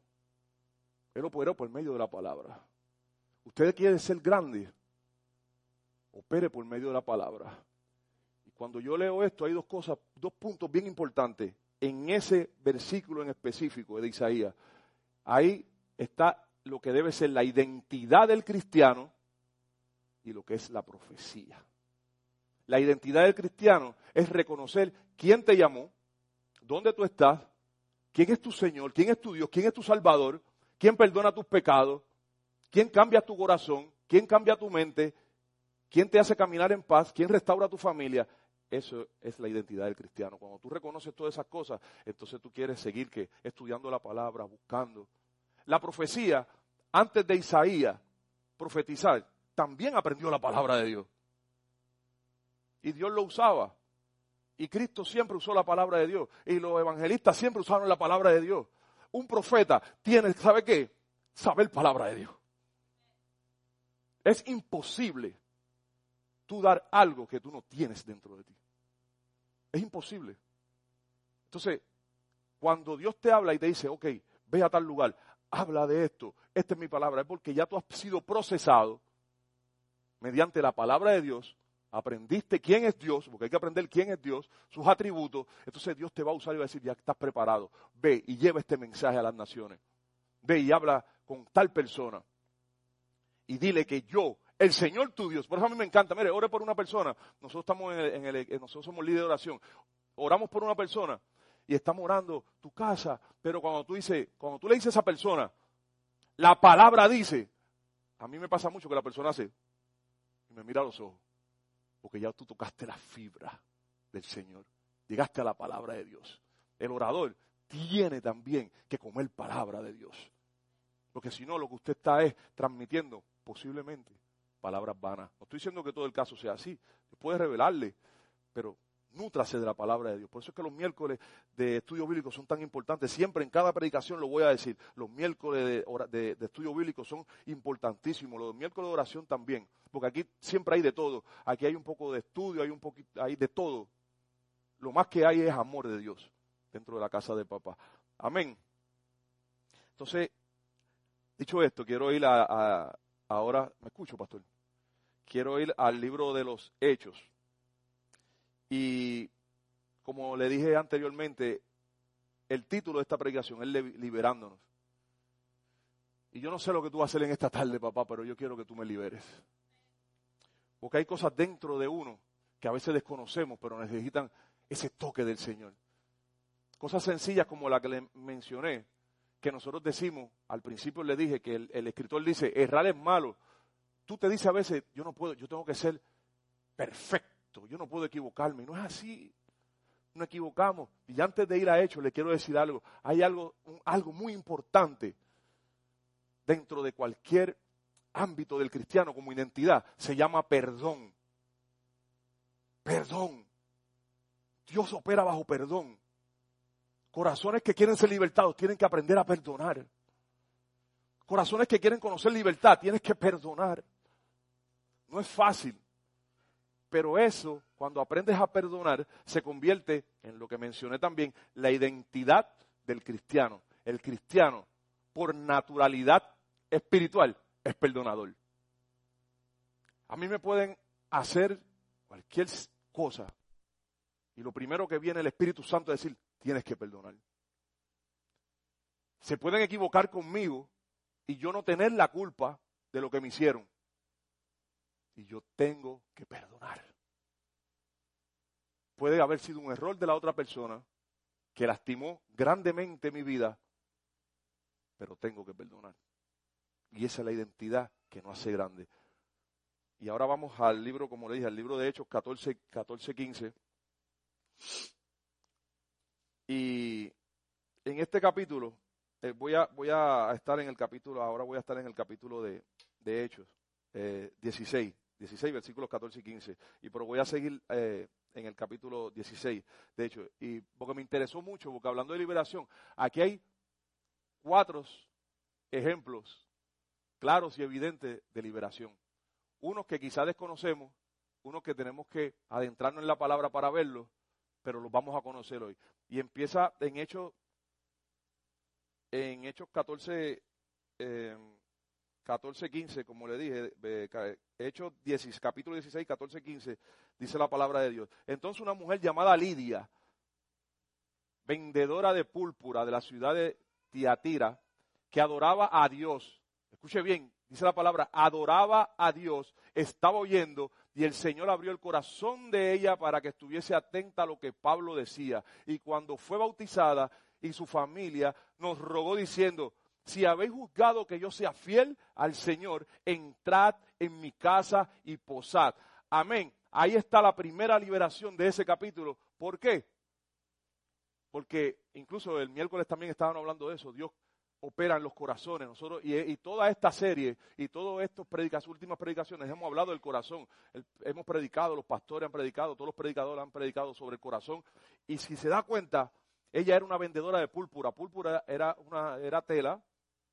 Él operó por medio de la palabra. Usted quiere ser grande, opere por medio de la palabra. Y cuando yo leo esto, hay dos cosas, dos puntos bien importantes en ese versículo en específico de Isaías. Ahí está lo que debe ser la identidad del cristiano y lo que es la profecía. La identidad del cristiano es reconocer quién te llamó, dónde tú estás, quién es tu Señor, quién es tu Dios, quién es tu Salvador, quién perdona tus pecados, quién cambia tu corazón, quién cambia tu mente, quién te hace caminar en paz, quién restaura tu familia. Eso es la identidad del cristiano. Cuando tú reconoces todas esas cosas, entonces tú quieres seguir que estudiando la palabra, buscando. La profecía, antes de Isaías profetizar, también aprendió la palabra de Dios. Y Dios lo usaba. Y Cristo siempre usó la palabra de Dios. Y los evangelistas siempre usaron la palabra de Dios. Un profeta tiene, ¿sabe qué? Saber palabra de Dios. Es imposible tú dar algo que tú no tienes dentro de ti. Es imposible. Entonces, cuando Dios te habla y te dice, ok, ve a tal lugar, habla de esto, esta es mi palabra, es porque ya tú has sido procesado mediante la palabra de Dios, aprendiste quién es Dios, porque hay que aprender quién es Dios, sus atributos, entonces Dios te va a usar y va a decir, ya estás preparado, ve y lleva este mensaje a las naciones, ve y habla con tal persona. Y dile que yo, el Señor tu Dios, por eso a mí me encanta, mire, ore por una persona, nosotros estamos en el, nosotros somos líderes de oración, oramos por una persona y estamos orando tu casa, pero cuando tú dices, cuando tú le dices a esa persona, la palabra dice, a mí me pasa mucho que la persona hace y me mira a los ojos, porque ya tú tocaste la fibra del Señor, llegaste a la palabra de Dios. El orador tiene también que comer palabra de Dios, porque si no lo que usted está es transmitiendo posiblemente palabras vanas. No estoy diciendo que todo el caso sea así, puede revelarle, pero nútrase de la palabra de Dios. Por eso es que los miércoles de estudio bíblico son tan importantes. Siempre en cada predicación lo voy a decir. Los miércoles de, estudio bíblico son importantísimos. Los miércoles de oración también. Porque aquí siempre hay de todo. Aquí hay un poco de estudio, hay un poquito, de todo. Lo más que hay es amor de Dios dentro de la casa de papá. Amén. Entonces, dicho esto, quiero ir a ahora, ¿me escucho, pastor? Quiero ir al libro de los Hechos. Y como le dije anteriormente, el título de esta predicación es Liberándonos. Y yo no sé lo que tú vas a hacer en esta tarde, papá, pero yo quiero que tú me liberes. Porque hay cosas dentro de uno que a veces desconocemos, pero necesitan ese toque del Señor. Cosas sencillas como la que le mencioné, que nosotros decimos, al principio le dije que el, escritor dice, errar es malo. Tú te dices a veces, yo no puedo, yo tengo que ser perfecto yo no puedo equivocarme. No es así. No equivocamos. Y antes de ir a hecho, le quiero decir algo. Hay algo, algo muy importante dentro de cualquier ámbito del cristiano como identidad. Se llama perdón. Perdón. Dios opera bajo perdón. Corazones que quieren ser libertados tienen que aprender a perdonar. Corazones que quieren conocer libertad tienes que perdonar. No es fácil. Pero eso, cuando aprendes a perdonar, se convierte en lo que mencioné también, la identidad del cristiano. El cristiano, por naturalidad espiritual, es perdonador. A mí me pueden hacer cualquier cosa. Y lo primero que viene el Espíritu Santo es decir, tienes que perdonar. Se pueden equivocar conmigo y yo no tener la culpa de lo que me hicieron y yo tengo que perdonar. Puede haber sido un error de la otra persona que lastimó grandemente mi vida, pero tengo que perdonar. Y esa es la identidad que nos hace grande. Y ahora vamos al libro, como le dije, al libro de Hechos 14, 14 15. Y en este capítulo, eh, voy, a, voy a estar en el capítulo, ahora voy a estar en el capítulo de, Hechos, 16. Eh, 16, versículos 14 y 15. Y pero voy a seguir eh, en el capítulo 16, de hecho, y porque me interesó mucho, porque hablando de liberación, aquí hay cuatro ejemplos claros y evidentes de liberación. Unos que quizás desconocemos, unos que tenemos que adentrarnos en la palabra para verlos, pero los vamos a conocer hoy. Y empieza en Hechos en Hechos 14, eh, 14, 15, como le dije, eh, Hechos 10, capítulo 16, 14, 15, dice la palabra de Dios. Entonces una mujer llamada Lidia, vendedora de púrpura de la ciudad de Tiatira, que adoraba a Dios, escuche bien, dice la palabra, adoraba a Dios, estaba oyendo y el Señor abrió el corazón de ella para que estuviese atenta a lo que Pablo decía. Y cuando fue bautizada y su familia nos rogó diciendo, si habéis juzgado que yo sea fiel al Señor, entrad en mi casa y posad. Amén. Ahí está la primera liberación de ese capítulo. ¿Por qué? Porque incluso el miércoles también estaban hablando de eso. Dios opera en los corazones. Nosotros, y, toda esta serie y todas estas últimas predicaciones, hemos hablado del corazón. Hemos predicado, los pastores han predicado, todos los predicadores han predicado sobre el corazón. Y si se da cuenta, ella era una vendedora de púrpura. Púrpura era, una, era tela,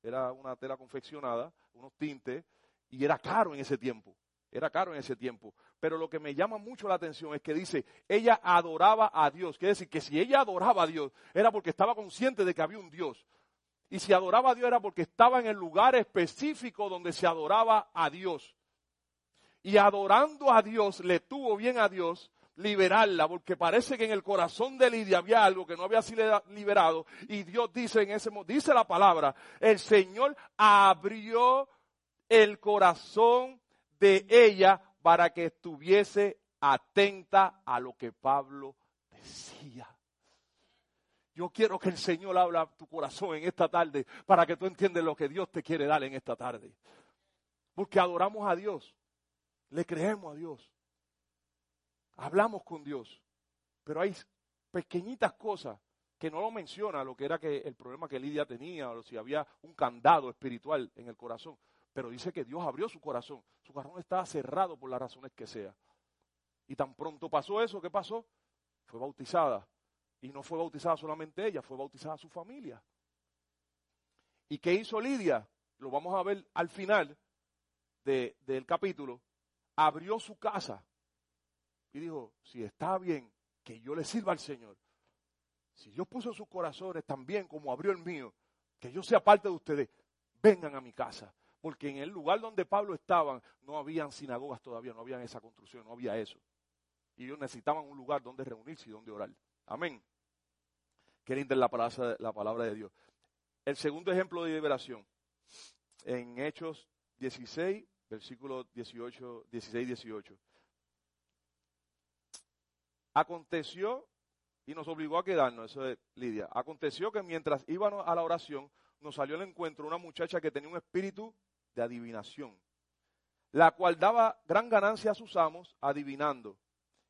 era una tela confeccionada, unos tintes, y era caro en ese tiempo. Era caro en ese tiempo. Pero lo que me llama mucho la atención es que dice, ella adoraba a Dios. Quiere decir que si ella adoraba a Dios, era porque estaba consciente de que había un Dios. Y si adoraba a Dios era porque estaba en el lugar específico donde se adoraba a Dios. Y adorando a Dios, le tuvo bien a Dios liberarla, porque parece que en el corazón de Lidia había algo que no había sido liberado. Y Dios dice en ese dice la palabra, el Señor abrió el corazón de ella para que estuviese atenta a lo que Pablo decía. Yo quiero que el Señor habla tu corazón en esta tarde para que tú entiendas lo que Dios te quiere dar en esta tarde. Porque adoramos a Dios, le creemos a Dios, hablamos con Dios, pero hay pequeñitas cosas que no lo menciona, lo que era que el problema que Lidia tenía, o si había un candado espiritual en el corazón, pero dice que Dios abrió su corazón, su corazón estaba cerrado por las razones que sea. Y tan pronto pasó eso, ¿qué pasó? Fue bautizada. Y no fue bautizada solamente ella, fue bautizada su familia. ¿Y qué hizo Lidia? Lo vamos a ver al final de- del capítulo. Abrió su casa y dijo, si está bien que yo le sirva al Señor, si Dios puso sus corazones también como abrió el mío, que yo sea parte de ustedes, vengan a mi casa. Porque en el lugar donde Pablo estaba no habían sinagogas todavía, no había esa construcción, no había eso. Y ellos necesitaban un lugar donde reunirse y donde orar. Amén. Qué linda es la palabra, la palabra de Dios. El segundo ejemplo de liberación, en Hechos 16, versículos 18, 16 y 18. Aconteció, y nos obligó a quedarnos, eso es Lidia, aconteció que mientras íbamos a la oración, nos salió al encuentro una muchacha que tenía un espíritu de adivinación, la cual daba gran ganancia a sus amos adivinando.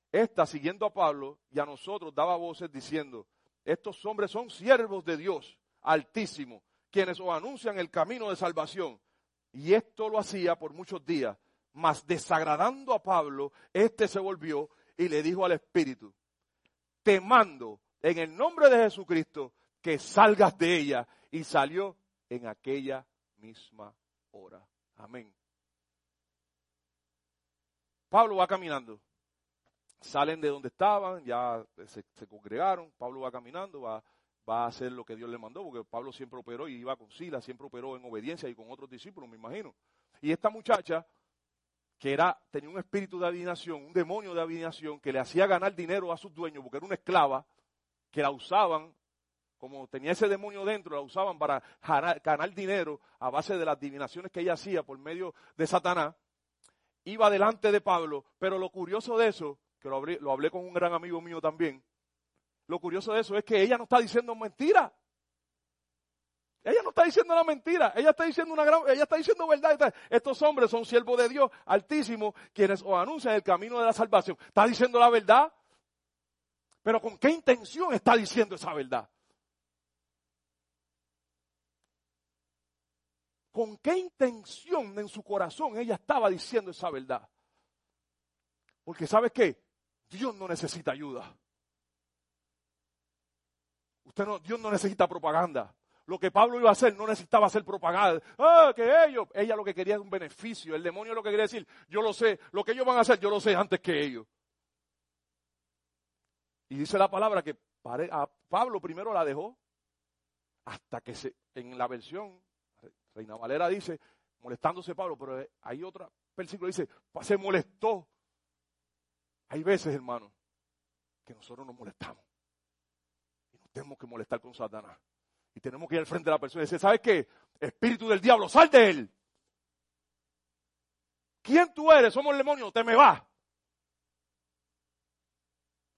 Esta, siguiendo a Pablo y a nosotros, daba voces diciendo, estos hombres son siervos de Dios altísimo, quienes os anuncian el camino de salvación. Y esto lo hacía por muchos días, mas desagradando a Pablo, éste se volvió y le dijo al Espíritu, te mando en el nombre de Jesucristo que salgas de ella. Y salió en aquella misma hora. Amén. Pablo va caminando. Salen de donde estaban, ya se, congregaron. Pablo va caminando, va, va a hacer lo que Dios le mandó, porque Pablo siempre operó y iba con Sila, siempre operó en obediencia y con otros discípulos, me imagino. Y esta muchacha, que era, tenía un espíritu de adivinación, un demonio de adivinación, que le hacía ganar dinero a sus dueños, porque era una esclava, que la usaban, como tenía ese demonio dentro, la usaban para ganar, dinero a base de las adivinaciones que ella hacía por medio de Satanás. Iba delante de Pablo, pero lo curioso de eso, que lo hablé, lo hablé con un gran amigo mío también, lo curioso de eso es que ella no está diciendo mentira. Ella no está diciendo una mentira, ella está diciendo una gran, ella está diciendo verdad. Estos hombres son siervos de Dios altísimo, quienes os anuncian el camino de la salvación. Está diciendo la verdad, pero ¿con qué intención está diciendo esa verdad? ¿Con qué intención en su corazón ella estaba diciendo esa verdad? Porque ¿sabes qué? Dios no necesita ayuda. Usted no, Dios no necesita propaganda. Lo que Pablo iba a hacer no necesitaba hacer propaganda. Ah, que ellos. Ella lo que quería es un beneficio. El demonio lo que quería decir, yo lo sé. Lo que ellos van a hacer, yo lo sé antes que ellos. Y dice la palabra que Pablo primero la dejó. hasta que se, en la versión, Reina Valera dice, molestándose Pablo, pero hay otra versículo dice, se molestó. Hay veces, hermano, que nosotros nos molestamos. Y nos tenemos que molestar con Satanás. Y tenemos que ir al frente de la persona y decir, ¿sabes qué? Espíritu del diablo, sal de él. ¿Quién tú eres? Somos el demonio, te me vas.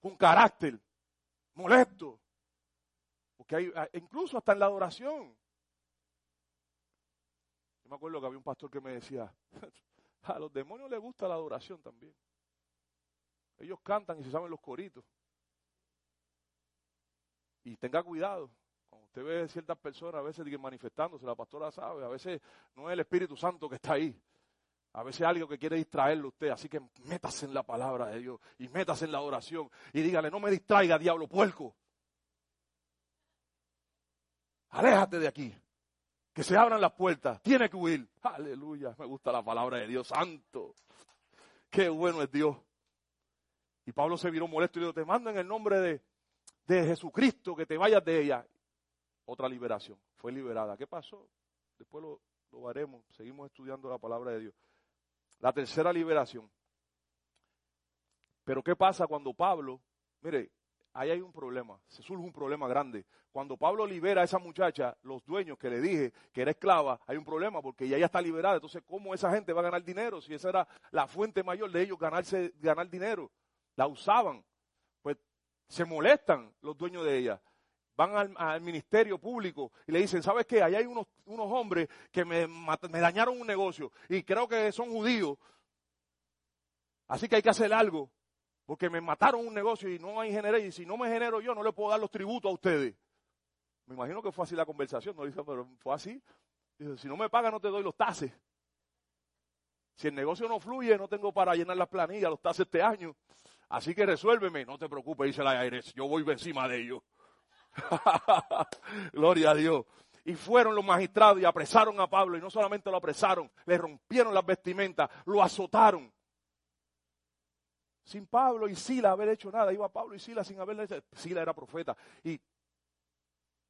Con carácter, molesto. Porque hay, incluso hasta en la adoración. Yo me acuerdo que había un pastor que me decía, *laughs* a los demonios les gusta la adoración también. Ellos cantan y se saben los coritos. Y tenga cuidado. Cuando usted ve ciertas personas a veces manifestándose, la pastora sabe, a veces no es el Espíritu Santo que está ahí. A veces algo que quiere distraerlo usted, así que métase en la palabra de Dios y métase en la oración y dígale, no me distraiga, diablo puerco. Aléjate de aquí. Que se abran las puertas. Tiene que huir. Aleluya. Me gusta la palabra de Dios santo. Qué bueno es Dios. Y Pablo se viró molesto y dijo, te mando en el nombre de, de Jesucristo que te vayas de ella. Otra liberación. Fue liberada. ¿Qué pasó? Después lo, lo haremos. Seguimos estudiando la palabra de Dios. La tercera liberación. Pero ¿qué pasa cuando Pablo, mire, ahí hay un problema, se surge un problema grande. Cuando Pablo libera a esa muchacha, los dueños que le dije que era esclava, hay un problema porque ella ya está liberada. Entonces, ¿cómo esa gente va a ganar dinero si esa era la fuente mayor de ellos ganarse, ganar dinero? La usaban. Pues se molestan los dueños de ella. Van al, ministerio público y le dicen, ¿sabes qué? Ahí hay unos, unos hombres que me, me dañaron un negocio y creo que son judíos. Así que hay que hacer algo porque me mataron un negocio y no hay generé, y si no me genero yo, no le puedo dar los tributos a ustedes. Me imagino que fue así la conversación, no dice, pero fue así. Dice, si no me paga, no te doy los tases. Si el negocio no fluye, no tengo para llenar las planillas, los tases este año. Así que resuélveme, no te preocupes, dice la Aires, yo voy encima de ellos. *laughs* Gloria a Dios. Y fueron los magistrados y apresaron a Pablo, y no solamente lo apresaron, le rompieron las vestimentas, lo azotaron sin Pablo y Sila haber hecho nada. Iba Pablo y Sila sin haberle hecho. Sila era profeta. Y,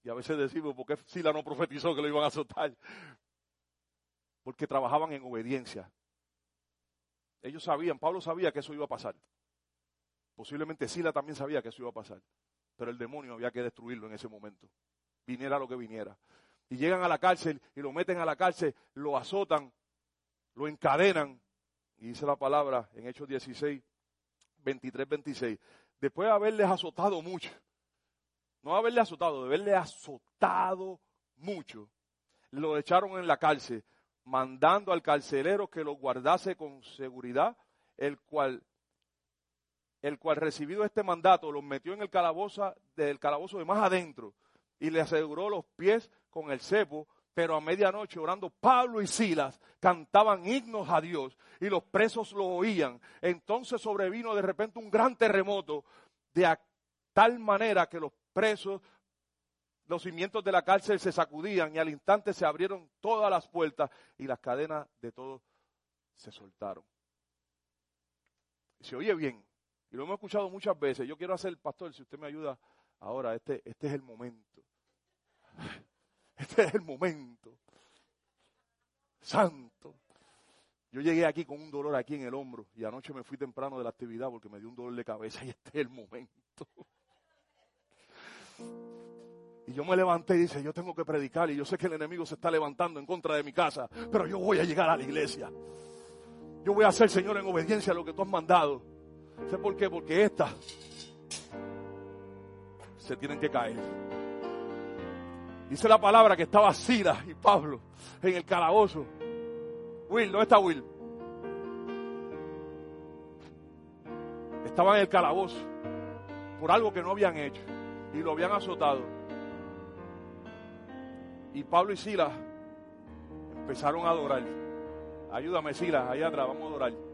y a veces decimos, ¿por qué Sila no profetizó que lo iban a azotar? Porque trabajaban en obediencia. Ellos sabían, Pablo sabía que eso iba a pasar. Posiblemente Sila también sabía que eso iba a pasar. Pero el demonio había que destruirlo en ese momento. Viniera lo que viniera. Y llegan a la cárcel y lo meten a la cárcel, lo azotan, lo encadenan. Y dice la palabra en Hechos 16, 23, 26, después de haberles azotado mucho, no haberle azotado, de haberle azotado mucho, lo echaron en la cárcel, mandando al carcelero que lo guardase con seguridad, el cual, el cual recibido este mandato, los metió en el calabozo, del calabozo de más adentro y le aseguró los pies con el cepo pero a medianoche orando Pablo y Silas cantaban himnos a Dios y los presos lo oían. Entonces sobrevino de repente un gran terremoto de tal manera que los presos, los cimientos de la cárcel se sacudían y al instante se abrieron todas las puertas y las cadenas de todos se soltaron. se oye bien, y lo hemos escuchado muchas veces. Yo quiero hacer, pastor, si usted me ayuda ahora, este, este es el momento. *laughs* Este es el momento. Santo. Yo llegué aquí con un dolor aquí en el hombro y anoche me fui temprano de la actividad porque me dio un dolor de cabeza y este es el momento. Y yo me levanté y dice, yo tengo que predicar y yo sé que el enemigo se está levantando en contra de mi casa, pero yo voy a llegar a la iglesia. Yo voy a hacer, Señor, en obediencia a lo que tú has mandado. ¿Sé por qué? Porque estas se tienen que caer. Dice la palabra que estaba Sila y Pablo en el calabozo. Will, ¿dónde está Will? Estaban en el calabozo por algo que no habían hecho y lo habían azotado. Y Pablo y Sila empezaron a adorar. Ayúdame, Sila, allá atrás, vamos a adorar.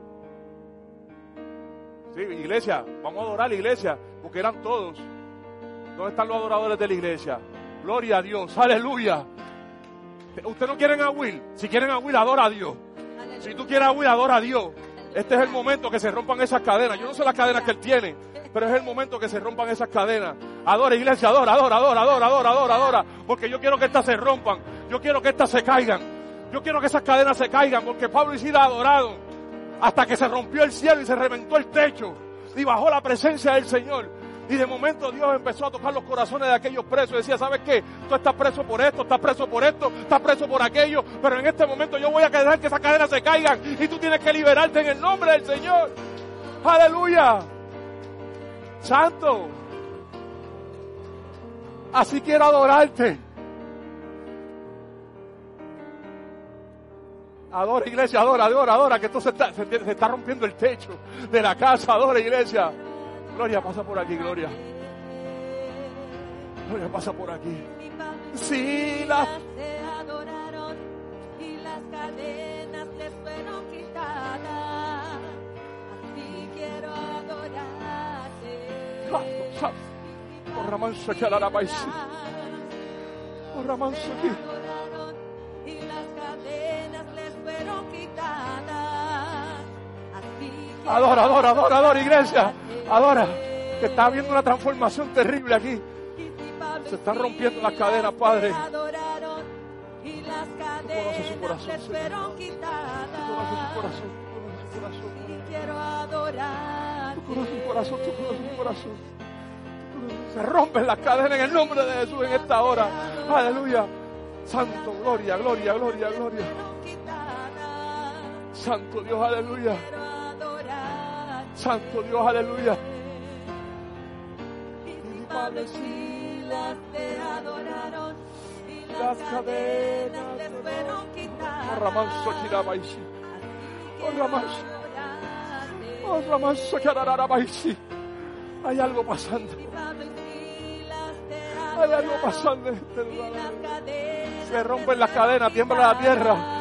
Sí, iglesia, vamos a adorar la iglesia, porque eran todos. ¿Dónde están los adoradores de la iglesia? Gloria a Dios, aleluya. Usted no quieren a Will. Si quieren a Will, adora a Dios. Si tú quieres a Will, adora a Dios. Este es el momento que se rompan esas cadenas. Yo no sé las cadenas que él tiene, pero es el momento que se rompan esas cadenas. Adora iglesia, adora, adora, adora, adora, adora, adora, adora. Porque yo quiero que estas se rompan. Yo quiero que estas se caigan. Yo quiero que esas cadenas se caigan. Porque Pablo y Sila adoraron. Hasta que se rompió el cielo y se reventó el techo. Y bajó la presencia del Señor. Y de momento Dios empezó a tocar los corazones de aquellos presos. Y decía, ¿sabes qué? Tú estás preso por esto, estás preso por esto, estás preso por aquello. Pero en este momento yo voy a dejar que esas cadenas se caigan. Y tú tienes que liberarte en el nombre del Señor. Aleluya. Santo. Así quiero adorarte. Adora iglesia, adora, adora, adora, que esto se está, se, se está rompiendo el techo de la casa, adora iglesia. Gloria, pasa por aquí, Gloria. Gloria, pasa por aquí. Sí, la... te adoraron y las cadenas les fueron quitadas. Así quiero adorarte. Oh, la país. Oh, y las cadenas les fueron quitadas. Adora, adora, adora, adora, iglesia. Adora. Que está habiendo una transformación terrible aquí. Se están rompiendo las cadenas, Padre. y las su corazón, fueron Tú conoces su quitadas. corazón, tú conoces su corazón. Y quiero conoces su corazón, tú conoces su corazón. Se rompen las cadenas en el nombre de Jesús en esta hora. Aleluya. Santo, gloria, gloria, gloria, gloria. Santo Dios, aleluya. Santo Dios, aleluya. Y Pablo y Silas te adoraron y las cadenas de fueron Oh, quitadas. Ramanso, Kirabaisi. Oh, Ramanso. Oh, Ramanso, Kirararabaisi. Hay algo pasando. Te Hay algo pasando este Se rompen las cadenas, tiembla la tierra.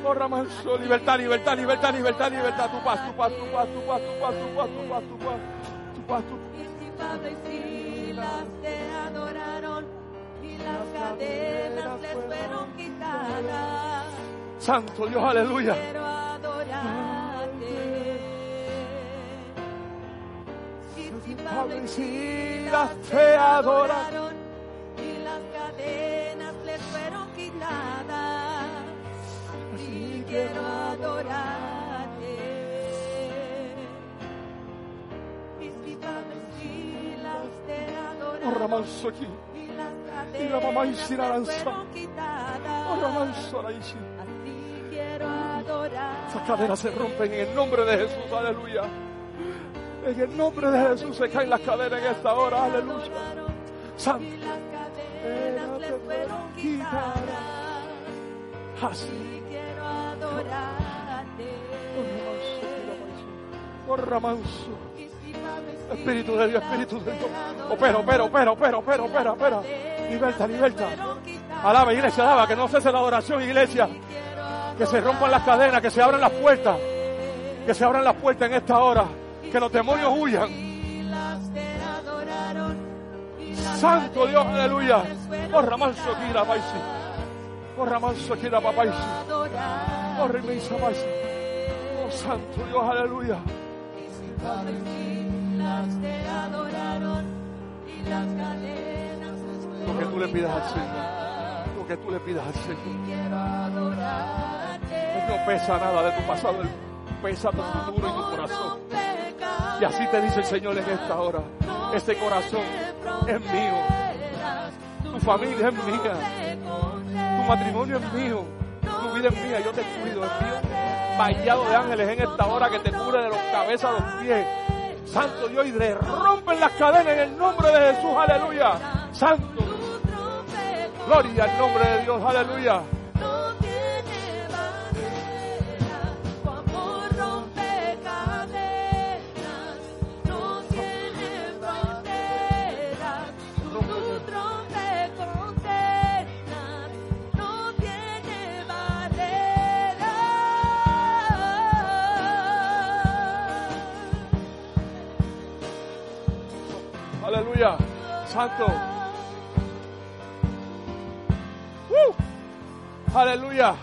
Libertad, libertad, libertad, libertad, libertad. Tu paz, tu paz, tu paz, tu paz, tu paz, tu paz, tu paz, tu paz. Tu paz, tu y Silas te adoraron y las cadenas les fueron quitadas. Santo Dios, aleluya. Quiero adorarte. Y Silas te adoraron quiero adorarte. Si Pablo y Silas te Oh, aquí. y la mamá. Oh. Así quiero adorar. Esas cadenas se rompen en el nombre de Jesús, aleluya. En el nombre de Jesús se caen las cadenas en esta hora, aleluya. Santo. Y las cadenas les fueron quitadas. Así. Y quiero adorarte. Ramanso. Y si Pablo y Espíritu de Dios, Espíritu de Dios. Opera, opera, opera, opera, opera, opera, opera. Liberta, liberta. Alaba, iglesia, alaba, que no cese la adoración, iglesia. Que se rompan las cadenas, que se abran las puertas. Que se abran las puertas en esta hora. Que los demonios huyan. Santo Dios, aleluya. les fueron Oh, Ramanso, Kira, Baisi. Oh, Ramanso, Kira, Babaisi. adorar. Oh, Remisa. Oh, Santo Dios, aleluya. Lo que tú le pidas al Señor. Lo que tú le pidas al Señor. No pesa nada de tu pasado, pesa tu futuro y tu corazón. Y así te dice el Señor en esta hora. Este corazón es mío. Tu familia es mía. Tu matrimonio es mío. Tu vida es mía. Yo te cuido. Es mío. Vallado de ángeles en esta hora que te cubre de los cabezas a los pies. Santo Dios, y le rompen las cadenas en el nombre de Jesús. Aleluya. Santo. Gloria al nombre de Dios. Aleluya. Aleluya. Santo. ¡Uh! Aleluya.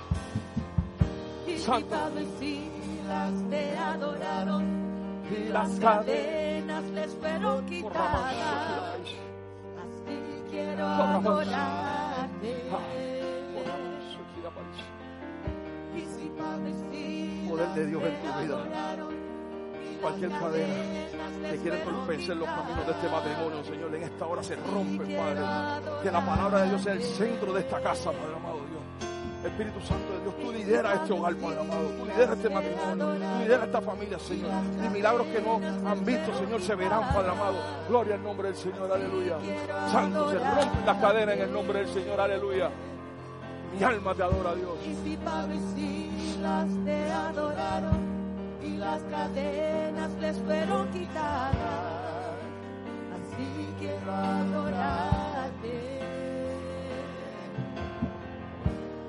Y Santo. Y Silas te adoraron, Y las cadenas les fueron quitadas. quiero Corra, vamos. adorarte. Y si padecidas Poder de Dios en tu vida. Cualquier cadena que fueron entorpecer los caminos de este matrimonio, Señor, en esta hora se rompe, Padre. Que la palabra de Dios sea el centro de esta casa, Padre amado Dios. Espíritu Santo de Dios, tú lideras este hogar, Padre amado. Tú lideras este matrimonio. Tú lideras esta familia, Señor. Y milagros que no han visto, Señor, se verán, Padre amado. Gloria al nombre del Señor, aleluya. Santo, se rompen las cadenas en el nombre del Señor, aleluya. Mi alma te adora, Dios. Padecidas te adoraron y las cadenas les fueron quitadas, así quiero adorarte.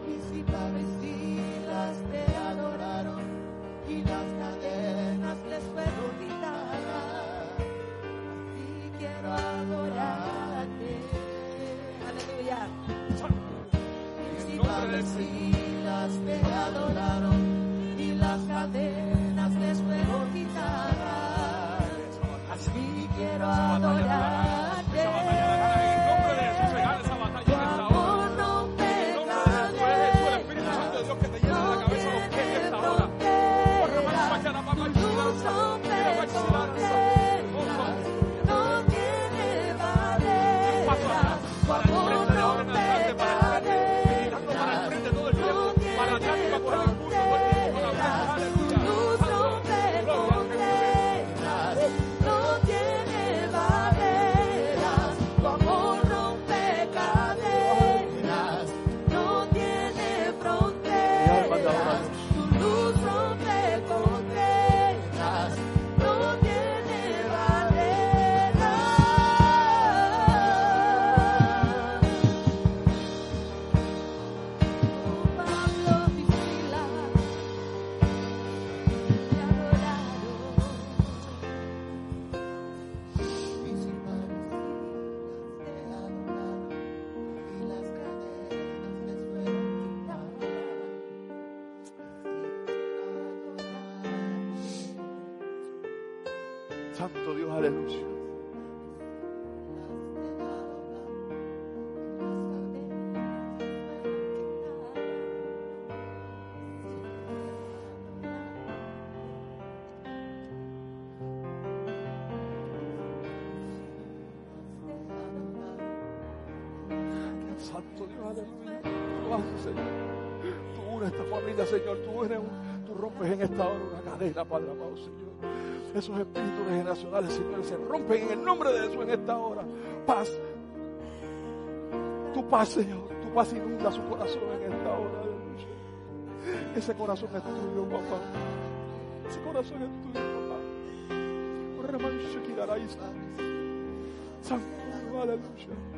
Y si padecidas te adoraron y las cadenas les fueron quitadas, así quiero adorarte. Aleluya. Y si padecidas te adoraron y las cadenas les fueron quitadas, así quiero adorarte. Aleluya. Tú Señor. Tú unes esta familia, Señor. Tú, eres un- tú rompes en esta hora una cadena, Padre amado, Señor. Esos espíritus generacionales, Señor, se rompen en el nombre de Jesús en esta hora. Paz. Tu paz, Señor. Tu paz inunda su corazón en esta hora. Ese corazón es tuyo, papá. Ese corazón es tuyo, papá. Santo aleluya.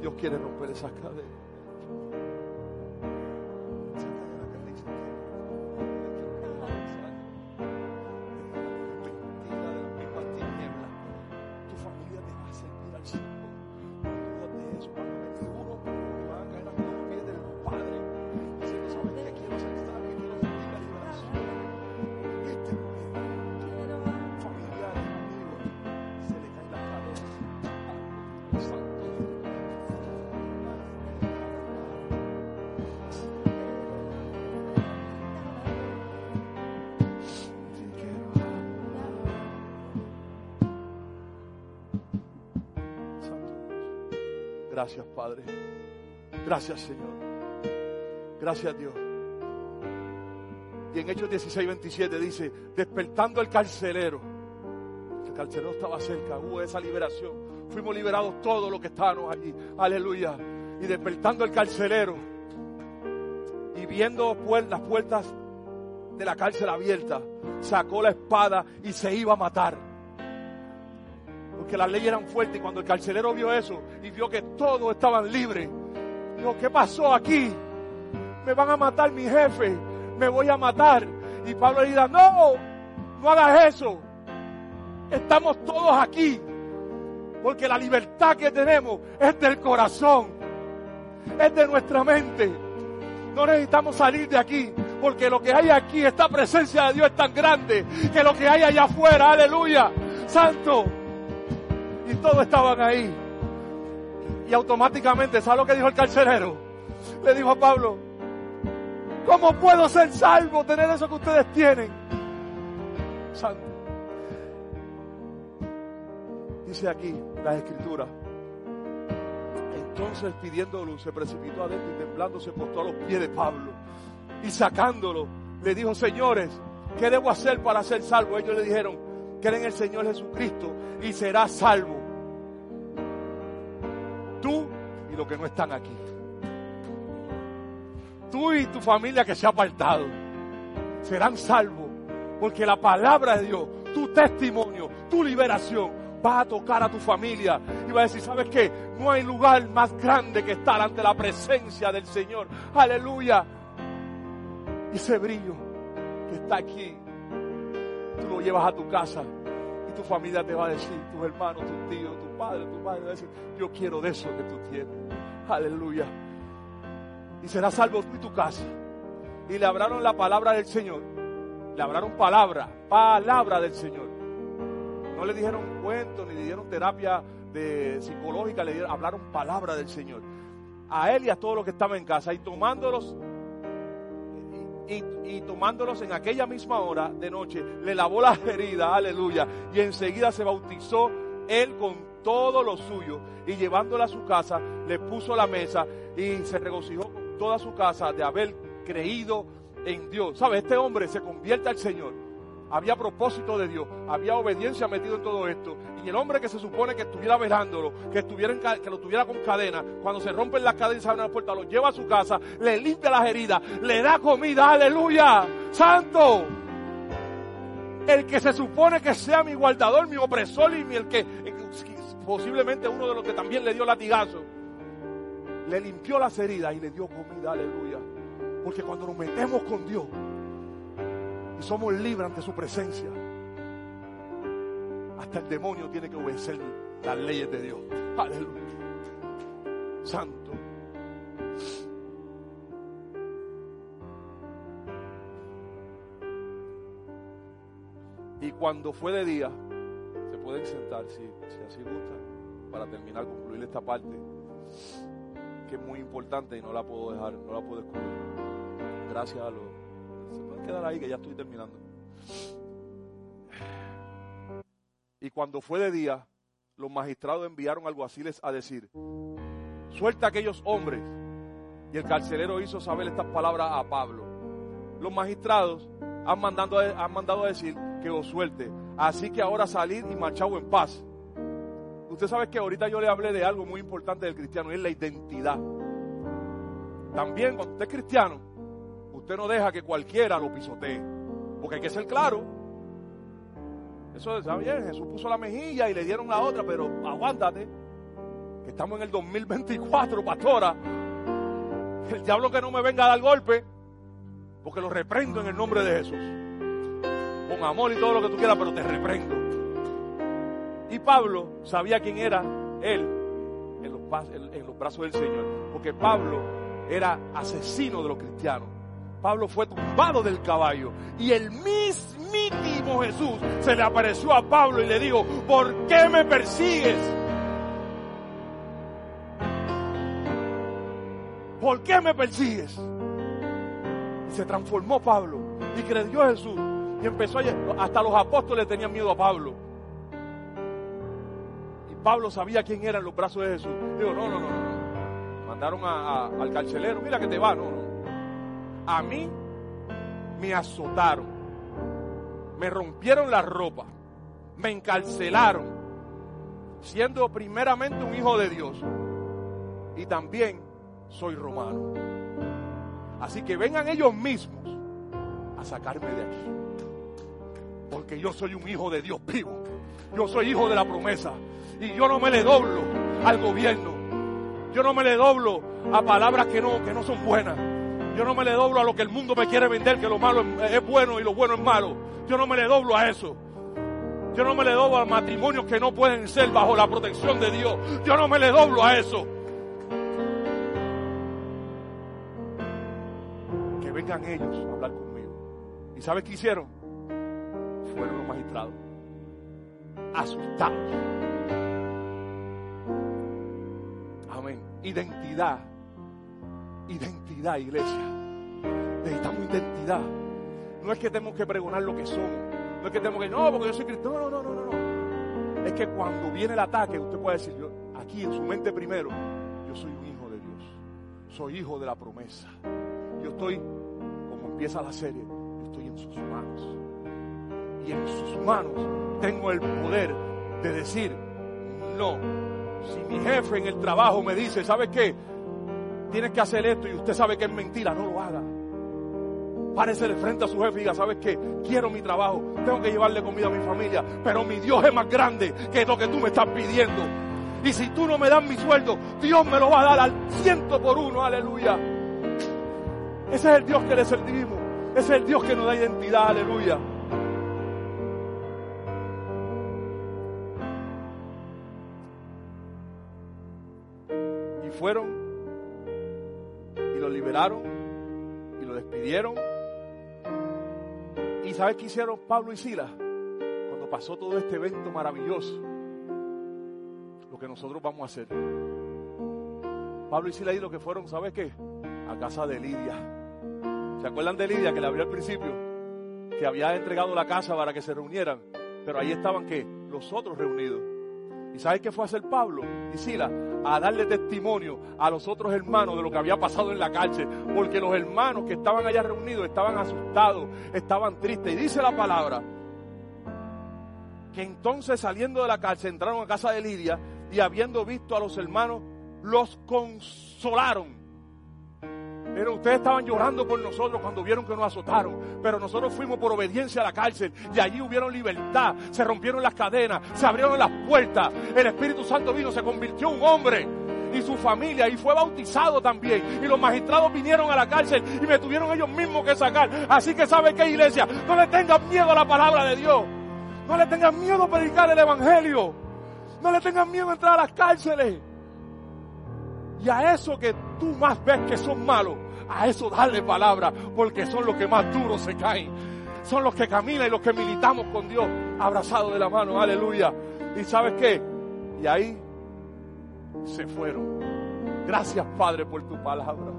Dios quiere romper esas cadenas. Gracias, Padre. Gracias, Señor. Gracias, Dios. Y en Hechos 16, 27 dice, despertando el carcelero. El carcelero estaba cerca, hubo esa liberación. Fuimos liberados todos los que estábamos allí. Aleluya. Y despertando el carcelero. Y viendo las puertas de la cárcel abiertas, sacó la espada y se iba a matar. Porque las leyes eran fuertes y cuando el carcelero vio eso y vio que todos estaban libres, dijo, ¿qué pasó aquí? Me van a matar mi jefe, me voy a matar. Y Pablo le dice, no, no hagas eso. Estamos todos aquí. Porque la libertad que tenemos es del corazón, es de nuestra mente. No necesitamos salir de aquí, porque lo que hay aquí, esta presencia de Dios es tan grande que lo que hay allá afuera, aleluya, santo. Todos estaban ahí. Y automáticamente, ¿sabe lo que dijo el carcelero? Le dijo a Pablo, ¿cómo puedo ser salvo, tener eso que ustedes tienen? Santo. Dice aquí la escritura. Entonces pidiendo luz se precipitó adentro y temblando se postó a los pies de Pablo. Y sacándolo, le dijo, señores, ¿qué debo hacer para ser salvo? Ellos le dijeron, creen en el Señor Jesucristo y serás salvo. Tú y los que no están aquí. Tú y tu familia que se ha apartado serán salvos. Porque la palabra de Dios, tu testimonio, tu liberación, va a tocar a tu familia. Y va a decir, ¿sabes qué? No hay lugar más grande que estar ante la presencia del Señor. Aleluya. Y ese brillo que está aquí, tú lo llevas a tu casa. Y tu familia te va a decir, tus hermanos, tus tíos, tu padre, tu madre, va a decir, yo quiero de eso que tú tienes. Aleluya. Y serás salvo tú y tu casa. Y le hablaron la palabra del Señor. Le hablaron palabra, palabra del Señor. No le dijeron cuentos ni le dieron terapia de psicológica, le dieron, hablaron palabra del Señor. A él y a todos los que estaban en casa y tomándolos y, y- tomándolos en aquella misma hora de noche, le lavó las heridas, aleluya, y enseguida se bautizó él con todo lo suyo y llevándola a su casa, le puso la mesa y se regocijó toda su casa de haber creído en Dios. ¿Sabe? Este hombre se convierte al Señor. Había propósito de Dios, había obediencia metido en todo esto. Y el hombre que se supone que estuviera velándolo, que, estuviera que lo tuviera con cadena, cuando se rompen las cadenas y se abren las puertas, lo lleva a su casa, le limpia las heridas, le da comida, aleluya, santo. El que se supone que sea mi guardador, mi opresor y mi- el que posiblemente uno de los que también le dio latigazo, le limpió las heridas y le dio comida, aleluya. Porque cuando nos metemos con Dios, y somos libres ante su presencia. Hasta el demonio tiene que obedecer las leyes de Dios. Aleluya. Santo. Y cuando fue de día, se pueden sentar si, así gusta, para terminar, concluir esta parte, que es muy importante y no la puedo dejar, no la puedo excluir. Gracias a los se pueden quedar ahí que ya estoy terminando. Y cuando fue de día, los magistrados enviaron alguaciles a decir, suelta a aquellos hombres. Y el carcelero hizo saber estas palabras a Pablo. Los magistrados han han mandado a decir que lo suelte. Así que ahora salir y marchado en paz. Usted sabe que ahorita yo le hablé de algo muy importante del cristiano, y es la identidad. También cuando usted es cristiano, usted no deja que cualquiera lo pisotee. Porque hay que ser claro. Eso está bien, Jesús puso la mejilla y le dieron la otra, pero aguántate. Que estamos en el 2024, pastora. El diablo que no me venga a dar golpe, porque lo reprendo en el nombre de Jesús. Con amor y todo lo que tú quieras, pero te reprendo. Y Pablo sabía quién era él en los, brazos del Señor, porque Pablo era asesino de los cristianos. Pablo fue tumbado del caballo y el mismísimo Jesús se le apareció a Pablo y le dijo, ¿por qué me persigues? ¿Por qué me persigues? Y se transformó Pablo y creyó Jesús y empezó a hasta los apóstoles tenían miedo a Pablo. Pablo sabía quién era en los brazos de Jesús. Digo, no, no, no, no. Mandaron al carcelero, mira que te va, no, no. A mí me azotaron, me rompieron la ropa, me encarcelaron, siendo primeramente un hijo de Dios y también soy romano. Así que vengan ellos mismos a sacarme de aquí. Porque yo soy un hijo de Dios vivo. Yo soy hijo de la promesa. Y yo no me le doblo al gobierno. Yo no me le doblo a palabras que no, que no son buenas. Yo no me le doblo a lo que el mundo me quiere vender, que lo malo es, es bueno y lo bueno es malo. Yo no me le doblo a eso. Yo no me le doblo a matrimonios que no pueden ser bajo la protección de Dios. Yo no me le doblo a eso. Que vengan ellos a hablar conmigo. ¿Y sabes qué hicieron? Fueron los magistrados. Asustados. Identidad. Identidad, iglesia. Necesitamos identidad. No es que tenemos que pregonar lo que somos. No es que tenemos que, no, porque yo soy cristiano. No, no, no, no, no. Es que cuando viene el ataque, usted puede decir, yo, aquí en su mente primero, yo soy un hijo de Dios. Soy hijo de la promesa. Yo estoy, como empieza la serie, yo estoy en sus manos. Y en sus manos tengo el poder de decir, no. Si mi jefe en el trabajo me dice, ¿sabes qué? Tienes que hacer esto y usted sabe que es mentira, no lo haga. Párese de frente a su jefe y diga, ¿sabes qué? Quiero mi trabajo, tengo que llevarle comida a mi familia, pero mi Dios es más grande que lo que tú me estás pidiendo. Y si tú no me das mi sueldo, Dios me lo va a dar al ciento por uno, aleluya. Ese es el Dios que le servimos, ese es el Dios que nos da identidad, aleluya. Fueron y lo liberaron y lo despidieron. ¿Y sabes qué hicieron Pablo y Silas? Cuando pasó todo este evento maravilloso, lo que nosotros vamos a hacer. Pablo y Silas y lo que fueron, ¿sabes qué? A casa de Lidia. ¿Se acuerdan de Lidia que le abrió al principio? Que había entregado la casa para que se reunieran. Pero ahí estaban que los otros reunidos. ¿Y sabes qué fue a hacer Pablo y Silas? A darle testimonio a los otros hermanos de lo que había pasado en la cárcel. Porque los hermanos que estaban allá reunidos estaban asustados, estaban tristes. Y dice la palabra que entonces saliendo de la cárcel entraron a casa de Lidia y habiendo visto a los hermanos, los consolaron. Pero ustedes estaban llorando por nosotros cuando vieron que nos azotaron. Pero nosotros fuimos por obediencia a la cárcel. Y allí hubieron libertad. Se rompieron las cadenas. Se abrieron las puertas. El Espíritu Santo vino, se convirtió un hombre. Y su familia. Y fue bautizado también. Y los magistrados vinieron a la cárcel. Y me tuvieron ellos mismos que sacar. Así que sabe qué iglesia. No le tengan miedo a la palabra de Dios. No le tengan miedo a predicar el Evangelio. No le tengan miedo a entrar a las cárceles. Y a eso que tú más ves que son malos, a eso darle palabra, porque son los que más duros se caen. Son los que caminan y los que militamos con Dios, abrazados de la mano, aleluya. ¿Y sabes qué? Y ahí se fueron. Gracias, Padre, por tu palabra.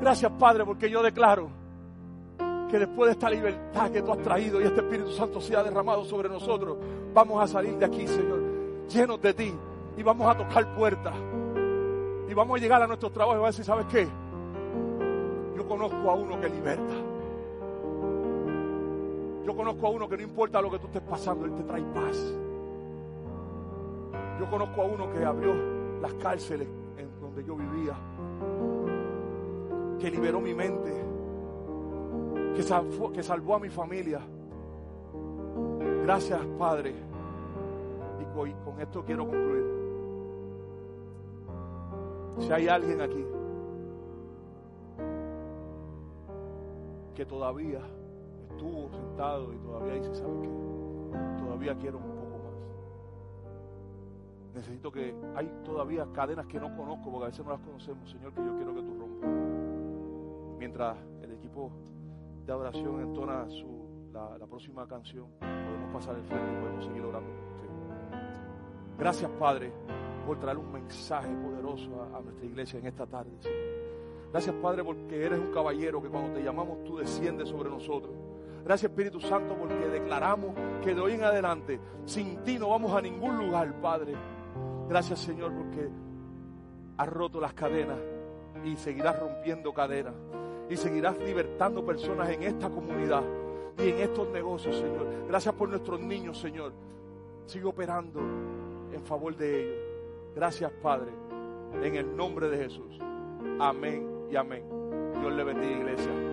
Gracias, Padre, porque yo declaro que después de esta libertad que tú has traído y este Espíritu Santo sea derramado sobre nosotros, vamos a salir de aquí, Señor, llenos de ti y vamos a tocar puertas. Y vamos a llegar a nuestro trabajo y vamos a decir, ¿sabes qué? Yo conozco a uno que liberta. Yo conozco a uno que no importa lo que tú estés pasando, Él te trae paz. Yo conozco a uno que abrió las cárceles en donde yo vivía, que liberó mi mente, que que salvó a mi familia. Gracias, Padre. Y con esto quiero concluir. Si hay alguien aquí que todavía estuvo sentado y todavía dice, ¿sabe qué? Todavía quiero un poco más. Necesito que hay todavía cadenas que no conozco porque a veces no las conocemos, Señor, que yo quiero que tú rompas. Mientras el equipo de adoración entona su, la, próxima canción, podemos pasar el frente y podemos seguir orando usted. Gracias, Padre por traer un mensaje poderoso a, nuestra iglesia en esta tarde, Señor. Gracias, Padre, porque eres un caballero que cuando te llamamos tú desciendes sobre nosotros. Gracias, Espíritu Santo, porque declaramos que de hoy en adelante, sin ti no vamos a ningún lugar, Padre. Gracias, Señor, porque has roto las cadenas y seguirás rompiendo cadenas y seguirás libertando personas en esta comunidad y en estos negocios, Señor. Gracias por nuestros niños, Señor. Sigue operando en favor de ellos. Gracias, Padre, en el nombre de Jesús. Amén y amén. Dios le bendiga, iglesia.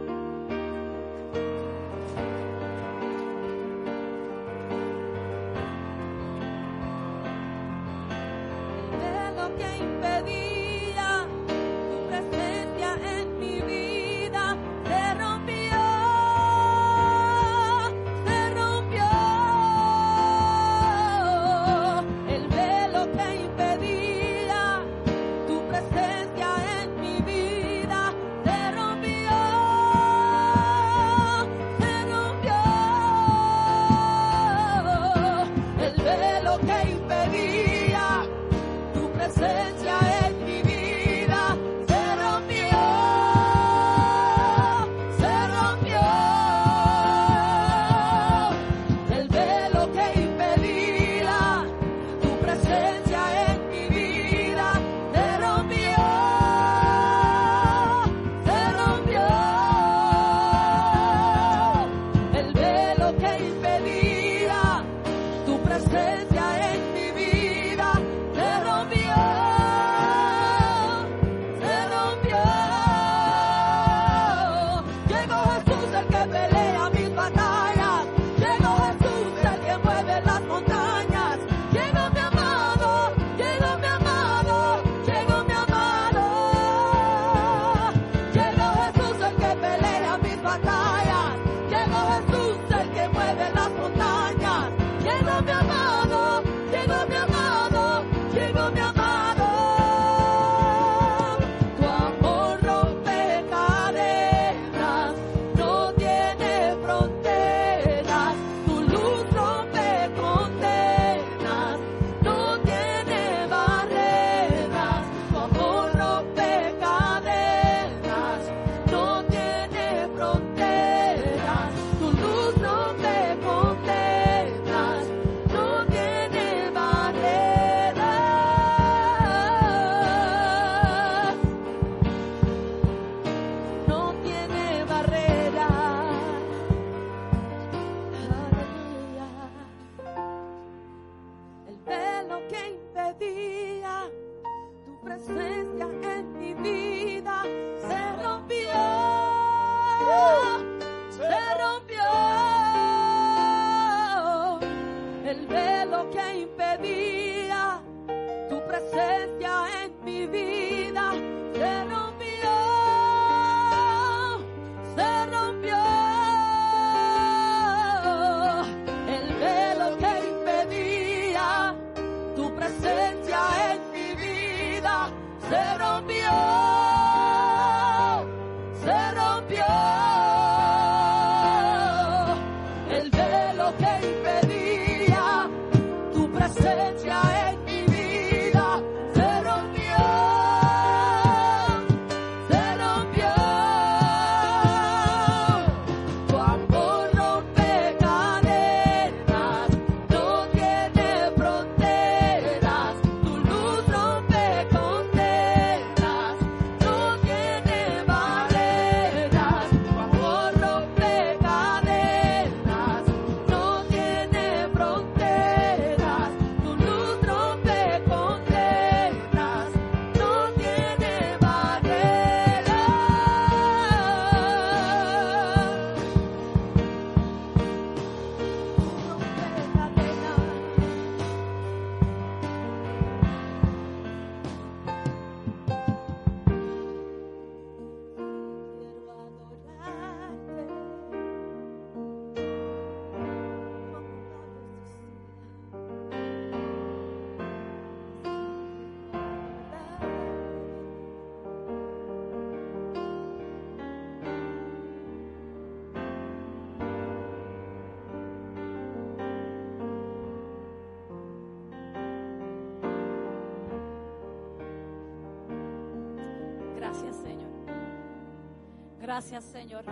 Gracias, Señor.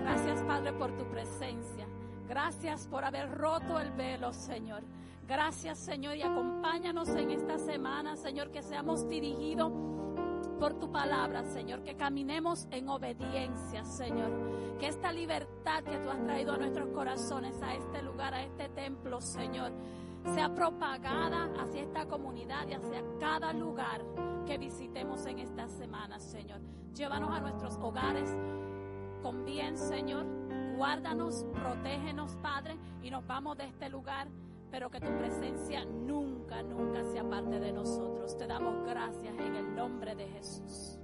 Gracias, Padre, por tu presencia. Gracias por haber roto el velo, Señor. Gracias, Señor, y acompáñanos en esta semana, Señor, que seamos dirigidos por tu palabra, Señor, que caminemos en obediencia, Señor. Que esta libertad que tú has traído a nuestros corazones, a este lugar, a este templo, Señor, sea propagada hacia esta comunidad y hacia cada lugar que visitemos en estas semanas, Señor. Llévanos a nuestros hogares con bien, Señor. Guárdanos, protégenos, Padre, y nos vamos de este lugar, pero que tu presencia nunca, nunca sea parte de nosotros. Te damos gracias en el nombre de Jesús.